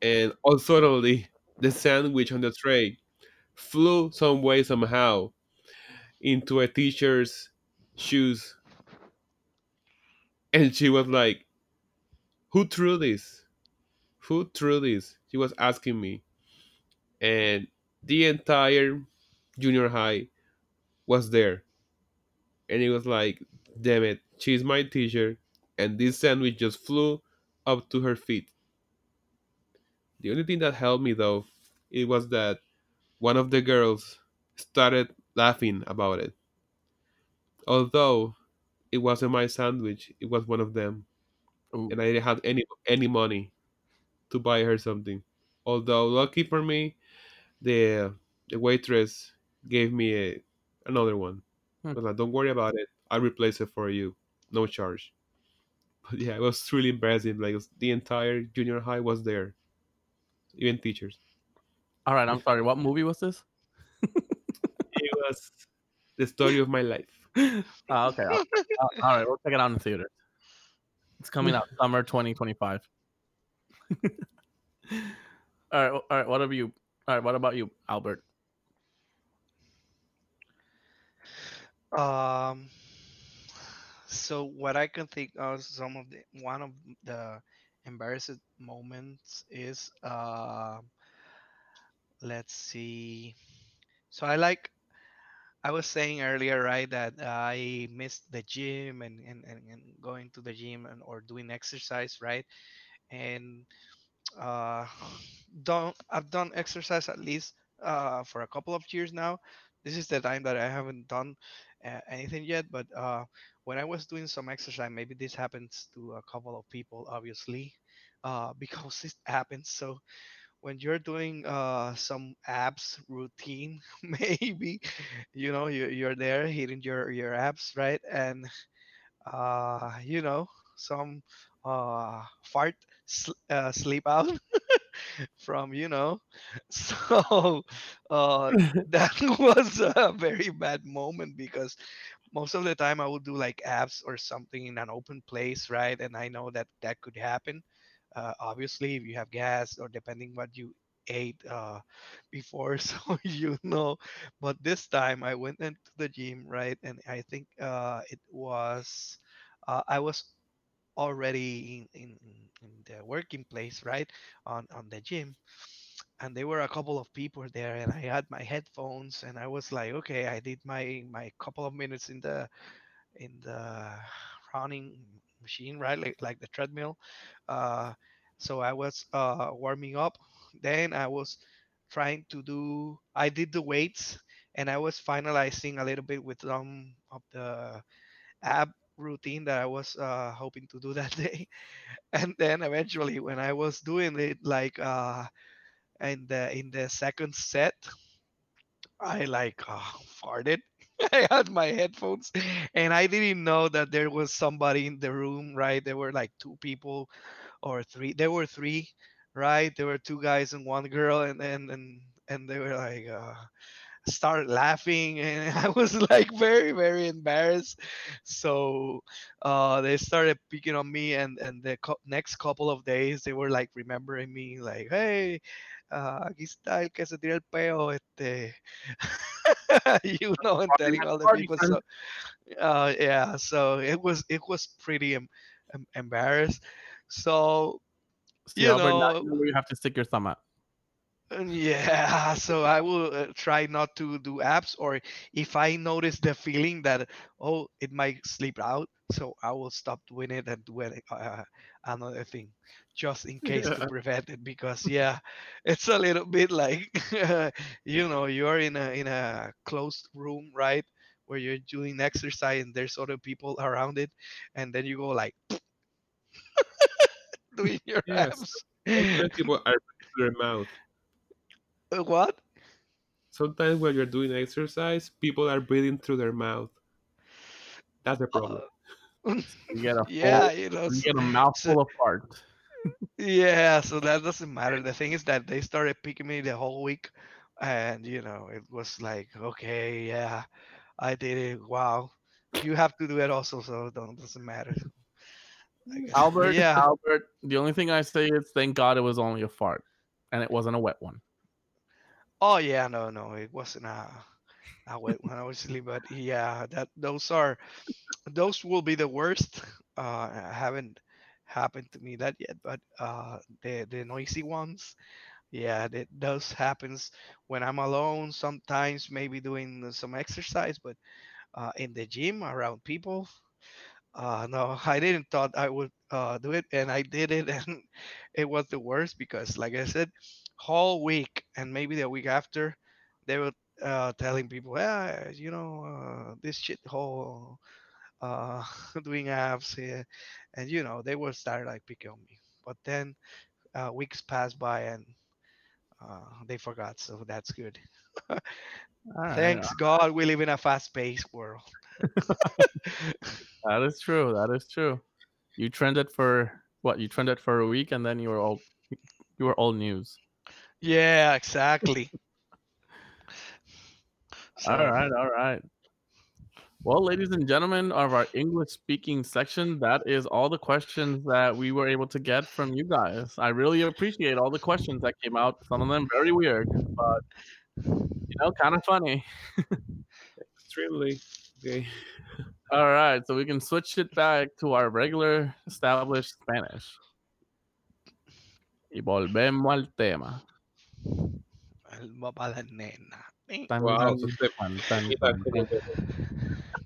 A: and all suddenly the sandwich on the tray flew some way somehow into a teacher's shoes, and she was like, "Who threw this? Who threw this?" She was asking me, and the entire junior high was there, and it was like, "Damn it, she's my teacher," and this sandwich just flew up to her feet. The only thing that helped me though, it was that one of the girls started laughing about it. Although it wasn't my sandwich, it was one of them,
B: Ooh.
A: and I didn't have any any money to buy her something. Although lucky for me, the the waitress gave me a, another one.
B: Hmm.
A: But like, don't worry about it. I'll replace it for you, no charge. But yeah, it was really embarrassing. Like the entire junior high was there, even teachers.
B: All right, I'm sorry. What movie was this?
A: It was the story of my life.
B: Ah, okay. All all- all right, we'll check it out in the theater. It's coming out summer 2025. all right, all right. What about you? All right, what about you, Albert?
C: Um, so what I can think of some of the one of the embarrassing moments is uh let's see. So I like I was saying earlier, right, that I missed the gym and, and, and, and going to the gym and or doing exercise, right? And uh don't I've done exercise at least uh for a couple of years now. This is the time that I haven't done uh, anything yet, but uh when I was doing some exercise, maybe this happens to a couple of people, obviously, uh because it happens. So when you're doing uh some abs routine, maybe you know you you're there hitting your your abs, right? And uh you know some uh fart sl- uh, sleep out from you know so uh that was a very bad moment because most of the time i would do like abs or something in an open place right and i know that that could happen uh, obviously if you have gas or depending what you ate uh before so you know. But this time i went into the gym right and i think uh it was uh, i was already in, in in the working place right on on the gym. And there were a couple of people there and i had my headphones and i was like okay i did my my couple of minutes in the in the running machine right like, like the treadmill uh so i was uh warming up then i was trying to do i did the weights and I was finalizing a little bit with some of the app routine that I was uh, hoping to do that day. And then eventually, when I was doing it, like uh, in the in the second set, I like uh, farted. I had my headphones, and I didn't know that there was somebody in the room. Right, there were like two people or three. There were three, right? There were two guys and one girl, and and and and they were like. Uh, started laughing and I was like very very embarrassed. So uh, they started picking on me and and the co- next couple of days they were like remembering me like hey uh, aquí está el que se tira el peo este you know and telling all the people so uh, yeah so it was it was pretty em- em- embarrassed so you
B: now
C: know
B: you have to stick your thumb out.
C: Yeah, so I will uh, try not to do apps, or if I notice the feeling that oh it might slip out, so I will stop doing it and do it uh, another thing, just in case to prevent it. Because yeah, it's a little bit like you know you're in a in a closed room, right, where you're doing exercise and there's other people around it, and then you go like doing your
A: Yes.
C: apps.
A: People are their mouth.
C: What?
A: Sometimes when you're doing exercise, people are breathing through their mouth. That's the problem.
C: Uh,
B: You get a
C: yeah,
B: full,
C: you know.
B: you get a mouthful of fart.
C: Yeah, so that doesn't matter. The thing is that they started picking me the whole week, and you know, it was like, okay, yeah, I did it. Wow, you have to do it also, so don't doesn't matter. I.
B: Albert,
C: yeah.
B: Albert. The only thing I say is thank God it was only a fart, and it wasn't a wet one.
C: Oh yeah, no, no, it wasn't a a wet one, obviously, but yeah, that those are those will be the worst. Uh, haven't happened to me that yet, but uh, the the noisy ones, yeah, that those happens when I'm alone. Sometimes maybe doing some exercise, but uh, in the gym around people, uh, no, I didn't thought I would uh, do it, and I did it, and it was the worst because, like I said, whole week and maybe the week after, they were uh, telling people, yeah, you know, uh, this shit whole uh, doing apps here, and you know, they were started like picking on me. But then uh, weeks passed by and uh, they forgot, so that's good. Thanks God, we live in a fast-paced world.
B: That is true. That is true. You trended for what? You trended for a week, and then you were all you were all news.
C: Yeah, exactly. So,
B: All right, all right. Well, ladies and gentlemen of our English speaking section, that is all the questions that we were able to get from you guys. I really appreciate all the questions that came out. Some of them very weird, but you know, kind of funny.
A: Extremely. Okay.
B: All right, so we can switch it back to our regular established Spanish. Y volvemos al tema.
C: El para la nena.
B: Tan,
A: Wow,
B: tan,
A: eso te-
B: tan, tan,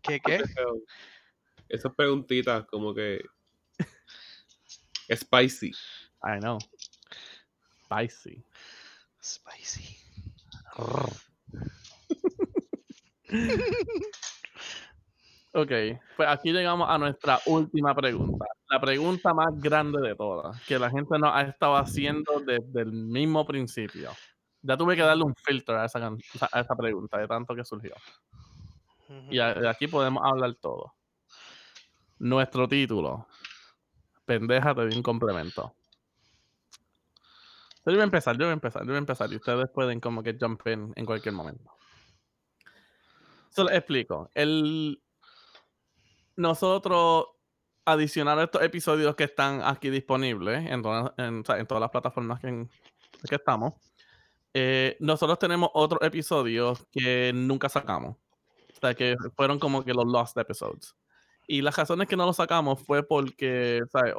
C: ¿Qué, qué?
A: Esas preguntitas como que spicy.
B: I know. Spicy.
C: Spicy.
B: Ok, pues aquí llegamos a nuestra última pregunta. La pregunta más grande de todas, que la gente nos ha estado haciendo desde el mismo principio. Ya tuve que darle un filtro a esa, pregunta, de tanto que surgió. Y aquí podemos hablar todo. Nuestro título. Pendeja, te di un complemento. Yo voy a empezar, yo voy a empezar, yo voy a empezar. Y ustedes pueden como que jump in en cualquier momento. Se les explico. El... Nosotros, adicionar estos episodios que están aquí disponibles en todas las plataformas que, en- que estamos, eh, nosotros tenemos otros episodios que nunca sacamos. O sea, que fueron como que los lost episodes. Y las razones que no los sacamos fue porque, ¿sabes?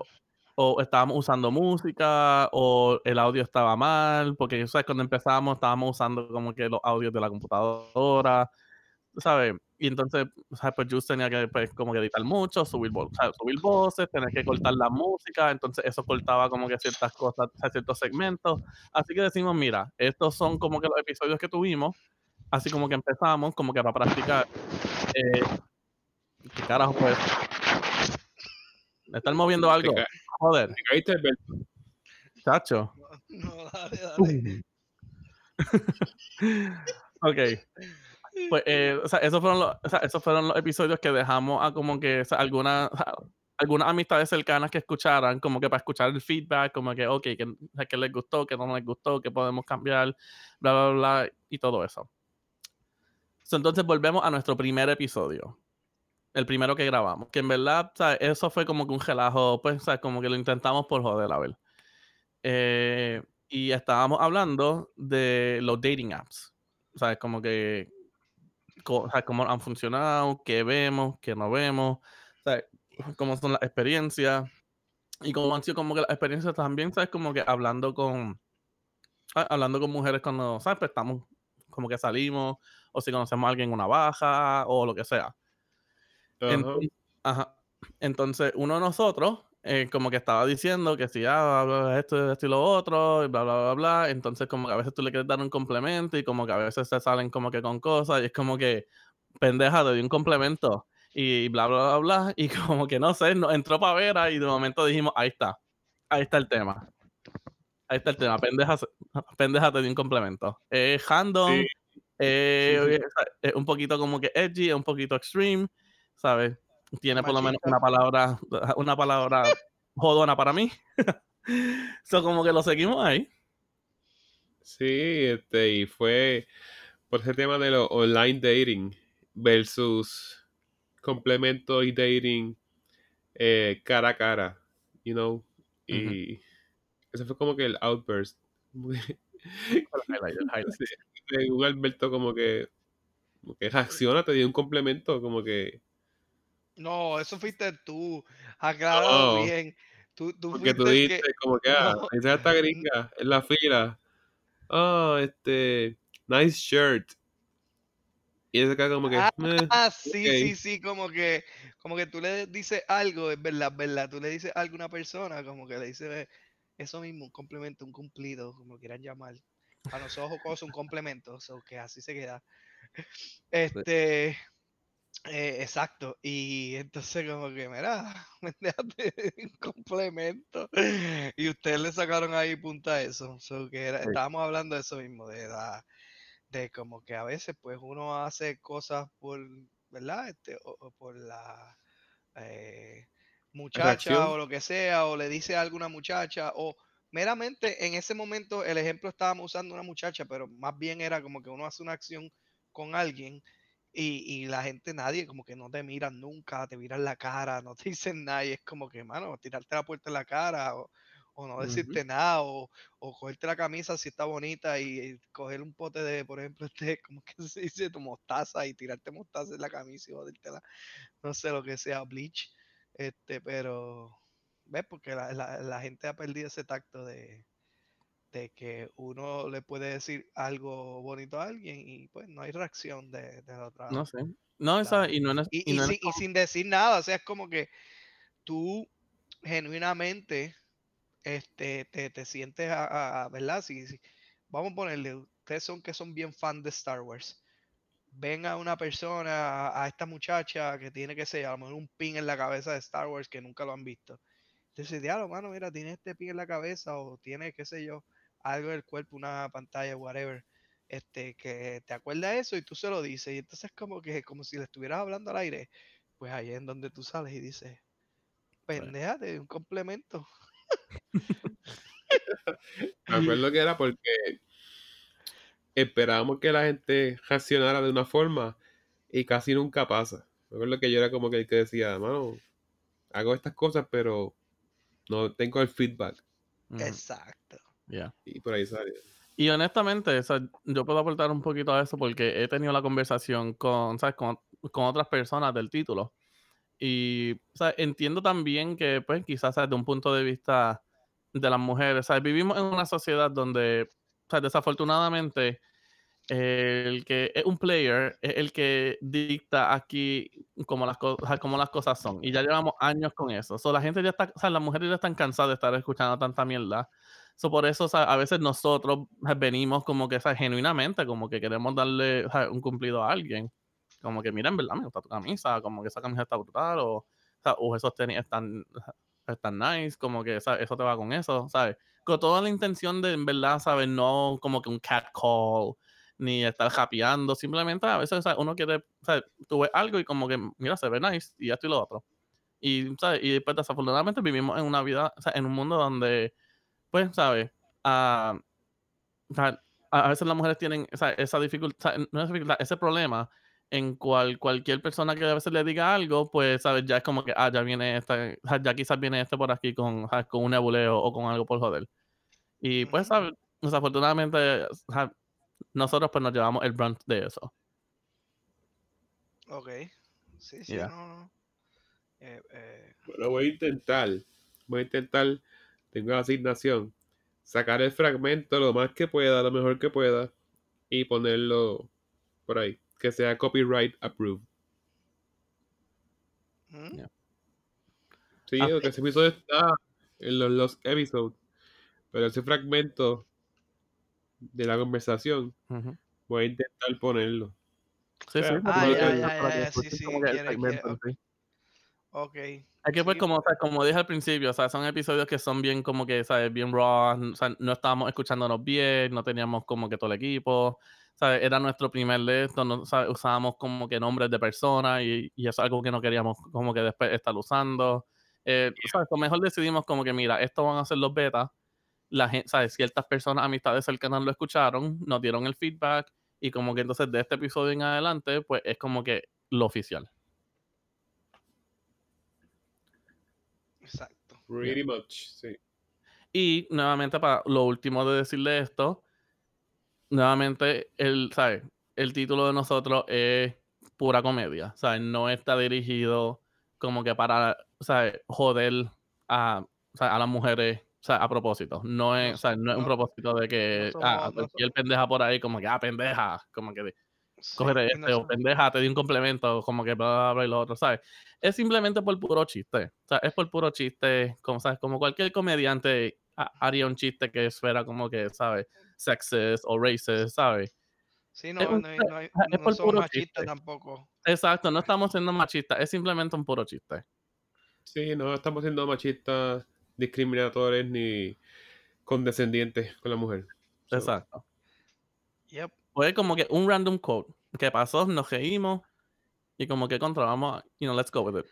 B: O estábamos usando música, o el audio estaba mal, porque, ¿sabes? Cuando empezamos estábamos usando como que los audios de la computadora, ¿sabes? Y entonces, ¿sabes? Pues Just tenía que, pues, como que editar mucho, subir, vo- ¿sabes? subir voces, tener que cortar la música, entonces eso cortaba como que ciertas cosas, o sea, ciertos segmentos. Así que decimos, mira, estos son como que los episodios que tuvimos, así como que empezamos, como que para practicar. Eh, ¿Qué carajo pues? ¿Me están moviendo algo? Joder, chacho.
C: No, dale, dale.
B: ok. Pues, eh, o sea, esos fueron, los, o sea, esos fueron los episodios que dejamos a como que o sea, alguna- o sea, algunas amistades cercanas que escucharan, como que para escuchar el feedback, como que, ok, que, que les gustó, que no les gustó, que podemos cambiar, bla, bla, bla, y todo eso. So, entonces volvemos a nuestro primer episodio. El primero que grabamos. Que en verdad, sea, eso fue como que un relajo, pues, sea, como que lo intentamos por joder, a ver. Eh, y estábamos hablando de los dating apps. Sea, como que o sea, cómo han funcionado, qué vemos, qué no vemos, o sea, cómo son las experiencias y cómo han sido como que las experiencias también, ¿sabes? Como que hablando con hablando con mujeres cuando, ¿sabes? Pues estamos como que salimos o si conocemos a alguien en una baja o lo que sea.
A: Ajá.
B: Entonces, ajá. Entonces, uno de nosotros, eh, como que estaba diciendo que si ah, bla, bla, esto, esto y lo otro, y bla, bla, bla, bla. Entonces, como que a veces tú le quieres dar un complemento y como que a veces se salen como que con cosas y es como que, pendeja, te di un complemento y bla, bla, bla, bla. Y como que no sé, nos entró para ver y de momento dijimos, ahí está, ahí está el tema. Ahí está el tema, pendeja, pendeja te di un complemento.
A: Sí.
B: eh,
A: Sí, sí.
B: sea, es un poquito como que edgy, es un poquito extreme, ¿sabes? Tiene por lo menos una palabra, una palabra jodona para mí. so, como que lo seguimos ahí.
A: Sí, este, y fue por ese tema de lo online dating versus complemento y dating eh, cara a cara, you know, y eso fue como que el outburst
B: El highlight, el highlight.
A: Sí, de un Alberto como que, como que reacciona, te dio un complemento, como que,
C: No, eso fuiste tú. Aclarado
A: No,
C: bien. Tú, tú
A: porque tú dijiste
C: que.
A: como que, ah,
C: No.
A: esa esta gringa en la fila, oh, este, nice shirt, y ese acá como que,
C: Ah,
A: "Meh".
C: Ah, sí, sí, sí, como que, como que tú le dices algo, es verdad, es verdad. Tú le dices a alguna persona, como que le dices eso mismo, un complemento, un cumplido, como quieran llamar. A nosotros cosas un complemento, so que así se queda. Este, eh, exacto. Y entonces como que, mira, me dejaste un complemento. Y ustedes le sacaron ahí punta a eso. So que era-
B: Sí.
C: estábamos hablando de eso mismo, de la, de como que a veces pues uno hace cosas por, ¿verdad? Este, o, o por la eh, muchacha
A: Reacción.
C: o lo que sea, o le dice a alguna muchacha, o meramente en ese momento el ejemplo estábamos usando una muchacha, pero más bien era como que uno hace una acción con alguien y, y la gente, nadie, como que no te miran nunca, te miran la cara, no te dicen nada, y es como que, mano, tirarte la puerta en la cara, o, o no decirte nada, o, o cogerte la camisa si está bonita y, y coger un pote de, por ejemplo, este, como que se dice, tu mostaza y tirarte mostaza en la camisa y jodértela, no sé lo que sea, bleach, este, pero, ¿ves? Porque la, la- la gente ha perdido ese tacto de, de que uno le puede decir algo bonito a alguien y pues no hay reacción de, de la otra.
B: No sé. No, esa, y no es.
C: Y,
B: y no es
C: sin, y sin decir nada, o sea, es como que tú genuinamente este, te, te sientes a, a- a- ¿verdad? Si, si- vamos a ponerle, ustedes son que son bien fan de Star Wars. Ven a una persona, a, a esta muchacha que tiene que ser, a lo mejor un pin en la cabeza de Star Wars que nunca lo han visto. Entonces, diablo, mano, mira, tiene este pin en la cabeza o tiene, qué sé yo, algo en el cuerpo, una pantalla, whatever. Este, que te acuerda de eso y tú se lo dices. Y entonces como que, como si le estuvieras hablando al aire, pues ahí es donde tú sales y dices, pendeja, te di un complemento.
A: Me acuerdo que era porque esperábamos que la gente reaccionara de una forma y casi nunca pasa. Me acuerdo que yo era como que el que decía, mano, hago estas cosas, pero no tengo el feedback.
C: Exacto.
B: Yeah.
A: Y por ahí sale.
B: Y honestamente, o sea, yo puedo aportar un poquito a eso porque he tenido la conversación con, ¿sabes? Con, con otras personas del título. Y o sea, entiendo también que, pues, quizás desde un punto de vista de las mujeres, ¿sabes? vivimos en una sociedad donde, o sea, desafortunadamente, el que es un player es el que dicta aquí cómo las, co- o sea, cómo las cosas son. Y ya llevamos años con eso. So, la gente ya está, o sea, las mujeres ya están cansadas de estar escuchando tanta mierda So, por eso, o sea, a veces nosotros venimos como que, o sea, genuinamente, como que queremos darle o sea, un cumplido a alguien. Como que, mira, en verdad me gusta tu camisa, como que esa camisa está brutal, o, o, esos tenis están, están nice, como que eso te va con eso, ¿sabes? Con toda la intención de, en verdad, ¿sabes? No como que un cat call, ni estar japeando, simplemente a veces. Uno quiere, ¿sabes? Tú ves algo y como que, mira, se ve nice, y esto y lo otro. Y, ¿sabes? Y pues desafortunadamente vivimos en una vida, en un mundo donde pues, ¿sabes? Ah, a, a veces las mujeres tienen esa, esa dificultad, no es dificultad, ese problema en cual cualquier persona que a veces le diga algo, pues, ¿sabes? Ya es como que, ah, ya viene esta, ya quizás viene este por aquí con, con un nebuleo o con algo por joder. Y pues, ¿sabes? Desafortunadamente, nosotros pues nos llevamos el brunt de eso.
C: Ok. Sí, sí, no, no. Eh, eh.
A: Bueno, voy a intentar. Voy a intentar tengo la asignación, sacar el fragmento lo más que pueda, lo mejor que pueda, y ponerlo por ahí, que sea copyright approved. ¿Mm? Sí, ah, que ese episodio está en los, los, episodes, pero ese fragmento de la conversación voy a intentar ponerlo.
B: Sí, sí,
C: ah, sí, sí, Ok.
B: Hay que pues como, como dije al principio, o sea, son episodios que son bien como que, ¿sabes? Bien raw, o sea, no estábamos escuchándonos bien, no teníamos como que todo el equipo, ¿sabes? Era nuestro primer de esto, no, usábamos como que nombres de personas y, y, es algo que no queríamos como que después estar usando. Eh, ¿sabes? Mejor decidimos como que, mira, esto van a ser los betas, la gente, ¿sabes? Ciertas personas, amistades del canal lo escucharon, nos dieron el feedback y como que entonces de este episodio en adelante, pues es como que lo oficial.
C: Exacto.
A: Pretty much, sí.
B: Y nuevamente, para lo último de decirle esto, nuevamente, el, ¿sabes? el título de nosotros es pura comedia. ¿sabes? No está dirigido como que para ¿sabes? joder a, a las mujeres a propósito. No es, no, es un propósito de que no ah, el pendeja por ahí, como que, ah, pendeja, como que cógete este, o pendeja, te di un complemento, como que bla, bla, bla, y lo otro, ¿sabes? Es simplemente por puro chiste. O sea, es por puro chiste, como, ¿sabes? Como cualquier comediante haría un chiste que fuera como que, ¿sabes? Sexist o racist, ¿sabes?
C: Sí, no, no, no, es por puro chiste tampoco.
B: Exacto, no estamos siendo machistas, es simplemente un puro chiste.
A: Sí, no estamos siendo machistas, discriminadores ni condescendientes con la mujer.
B: Exacto.
C: Yep.
B: Fue como que un random quote que pasó, nos reímos y como que controlamos, you know, let's go with it.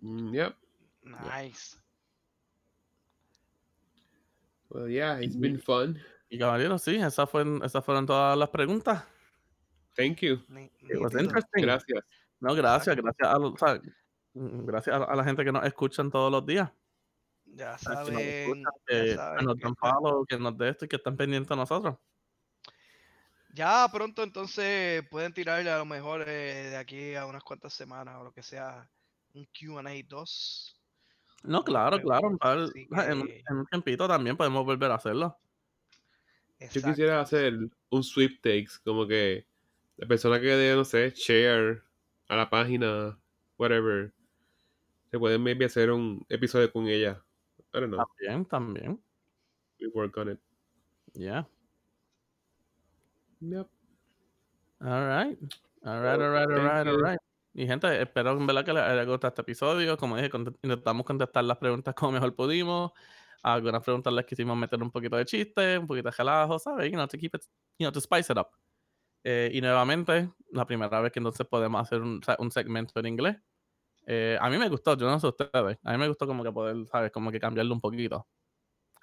A: Mm, yep.
C: Nice.
A: Well, yeah, it's been fun.
B: Y caballero, sí, esas fueron, esas fueron todas las preguntas.
A: Thank you.
B: It was interesting.
A: Gracias.
B: No, gracias, gracias a, o sea, gracias a, la gente que nos escuchan todos los días.
C: Ya saben,
B: que, nos dan follow, que nos de esto y que están pendientes a nosotros.
C: Ya pronto entonces pueden tirarle a lo mejor eh, de aquí a unas cuantas semanas o lo que sea un QA 2.
B: No, claro, claro. En, un tiempito también podemos volver a hacerlo.
A: Yo quisiera hacer un sweepstakes, como que la persona que dé, no sé, share a la página, whatever, se puede maybe hacer un episodio con ella. I don't know.
B: También, también.
A: We work on it.
B: Yeah.
A: Yep.
B: All right. All right, all right, all right, all right. Y gente, espero en verdad que les haya gustado este episodio. Como dije, intentamos contestar las preguntas como mejor pudimos. Algunas preguntas les quisimos meter un poquito de chiste, un poquito de relajo, ¿sabes? You know, to keep it, you know, to spice it up. Eh, y nuevamente, la primera vez que entonces podemos hacer un, un segmento en inglés. Eh, a mí me gustó, yo no sé ustedes. A mí me gustó como que poder, ¿sabes? Como que cambiarlo un poquito.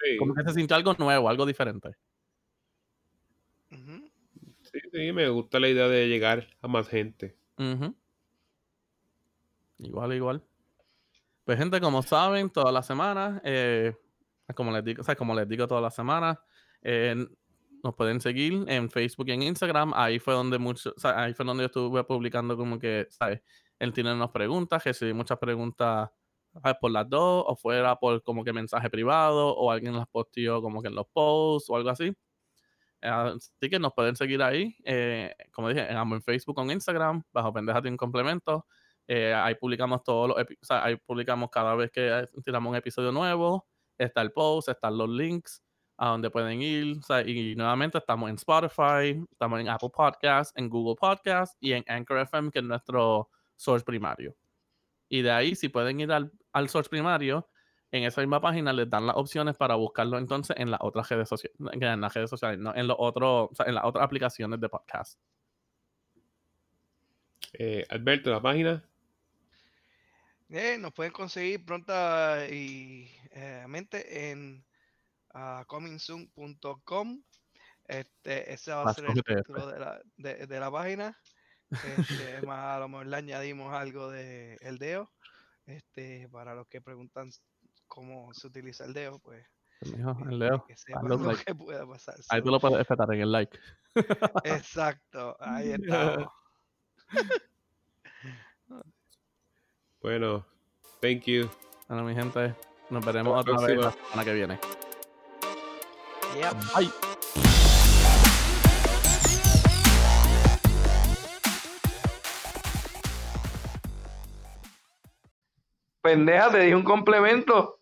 A: Sí.
B: Como que se sintió algo nuevo, algo diferente.
A: Sí, sí, me gusta la idea de llegar a más gente.
B: Igual, igual. Pues gente, como saben, todas las semanas, eh, como les digo, o sea, como les digo todas las semanas, eh, nos pueden seguir en Facebook y en Instagram. Ahí fue donde mucho, o sea, ahí fue donde yo estuve publicando como que, ¿sabes? Él tiene unas preguntas, recibí muchas preguntas por las dos, o fuera por como que mensaje privado, o alguien las posteó como que en los posts o algo así. Así que nos pueden seguir ahí, eh, como dije, en Facebook o en Instagram, bajo Pendejate un Complemento. Eh, ahí publicamos todos los o sea, ahí publicamos cada vez que tiramos un episodio nuevo. Está el post, están los links a donde pueden ir. o sea, y nuevamente estamos en Spotify, estamos en Apple Podcasts, en Google Podcasts y en Anchor FM, que es nuestro source primario. Y de ahí, si pueden ir al, al source primario, en esa misma página les dan las opciones para buscarlo entonces en las otras redes sociales, en las redes sociales, no, en los otros, o sea, en las otras aplicaciones de podcast.
A: Eh, Alberto, la página.
C: Eh, nos pueden conseguir pronta y eh, mente en ah, comingsoon.com. Este, ese va a
B: Más
C: ser el título de la, de, de la página. Este, más a lo mejor le añadimos algo de el deo. Este, para los que preguntan cómo se utiliza el deo, pues
B: Mijo,
C: este,
B: el Leo,
C: que sepan lo
B: likes.
C: que pueda pasar.
B: Ahí tú lo puedes respetar en el like.
C: Exacto, ahí estamos.
A: Bueno, thank you.
B: Bueno, mi gente, nos veremos
A: Hasta
B: otra vez la semana que viene.
C: Yep.
B: Bye.
C: Pendeja, te di un complemento.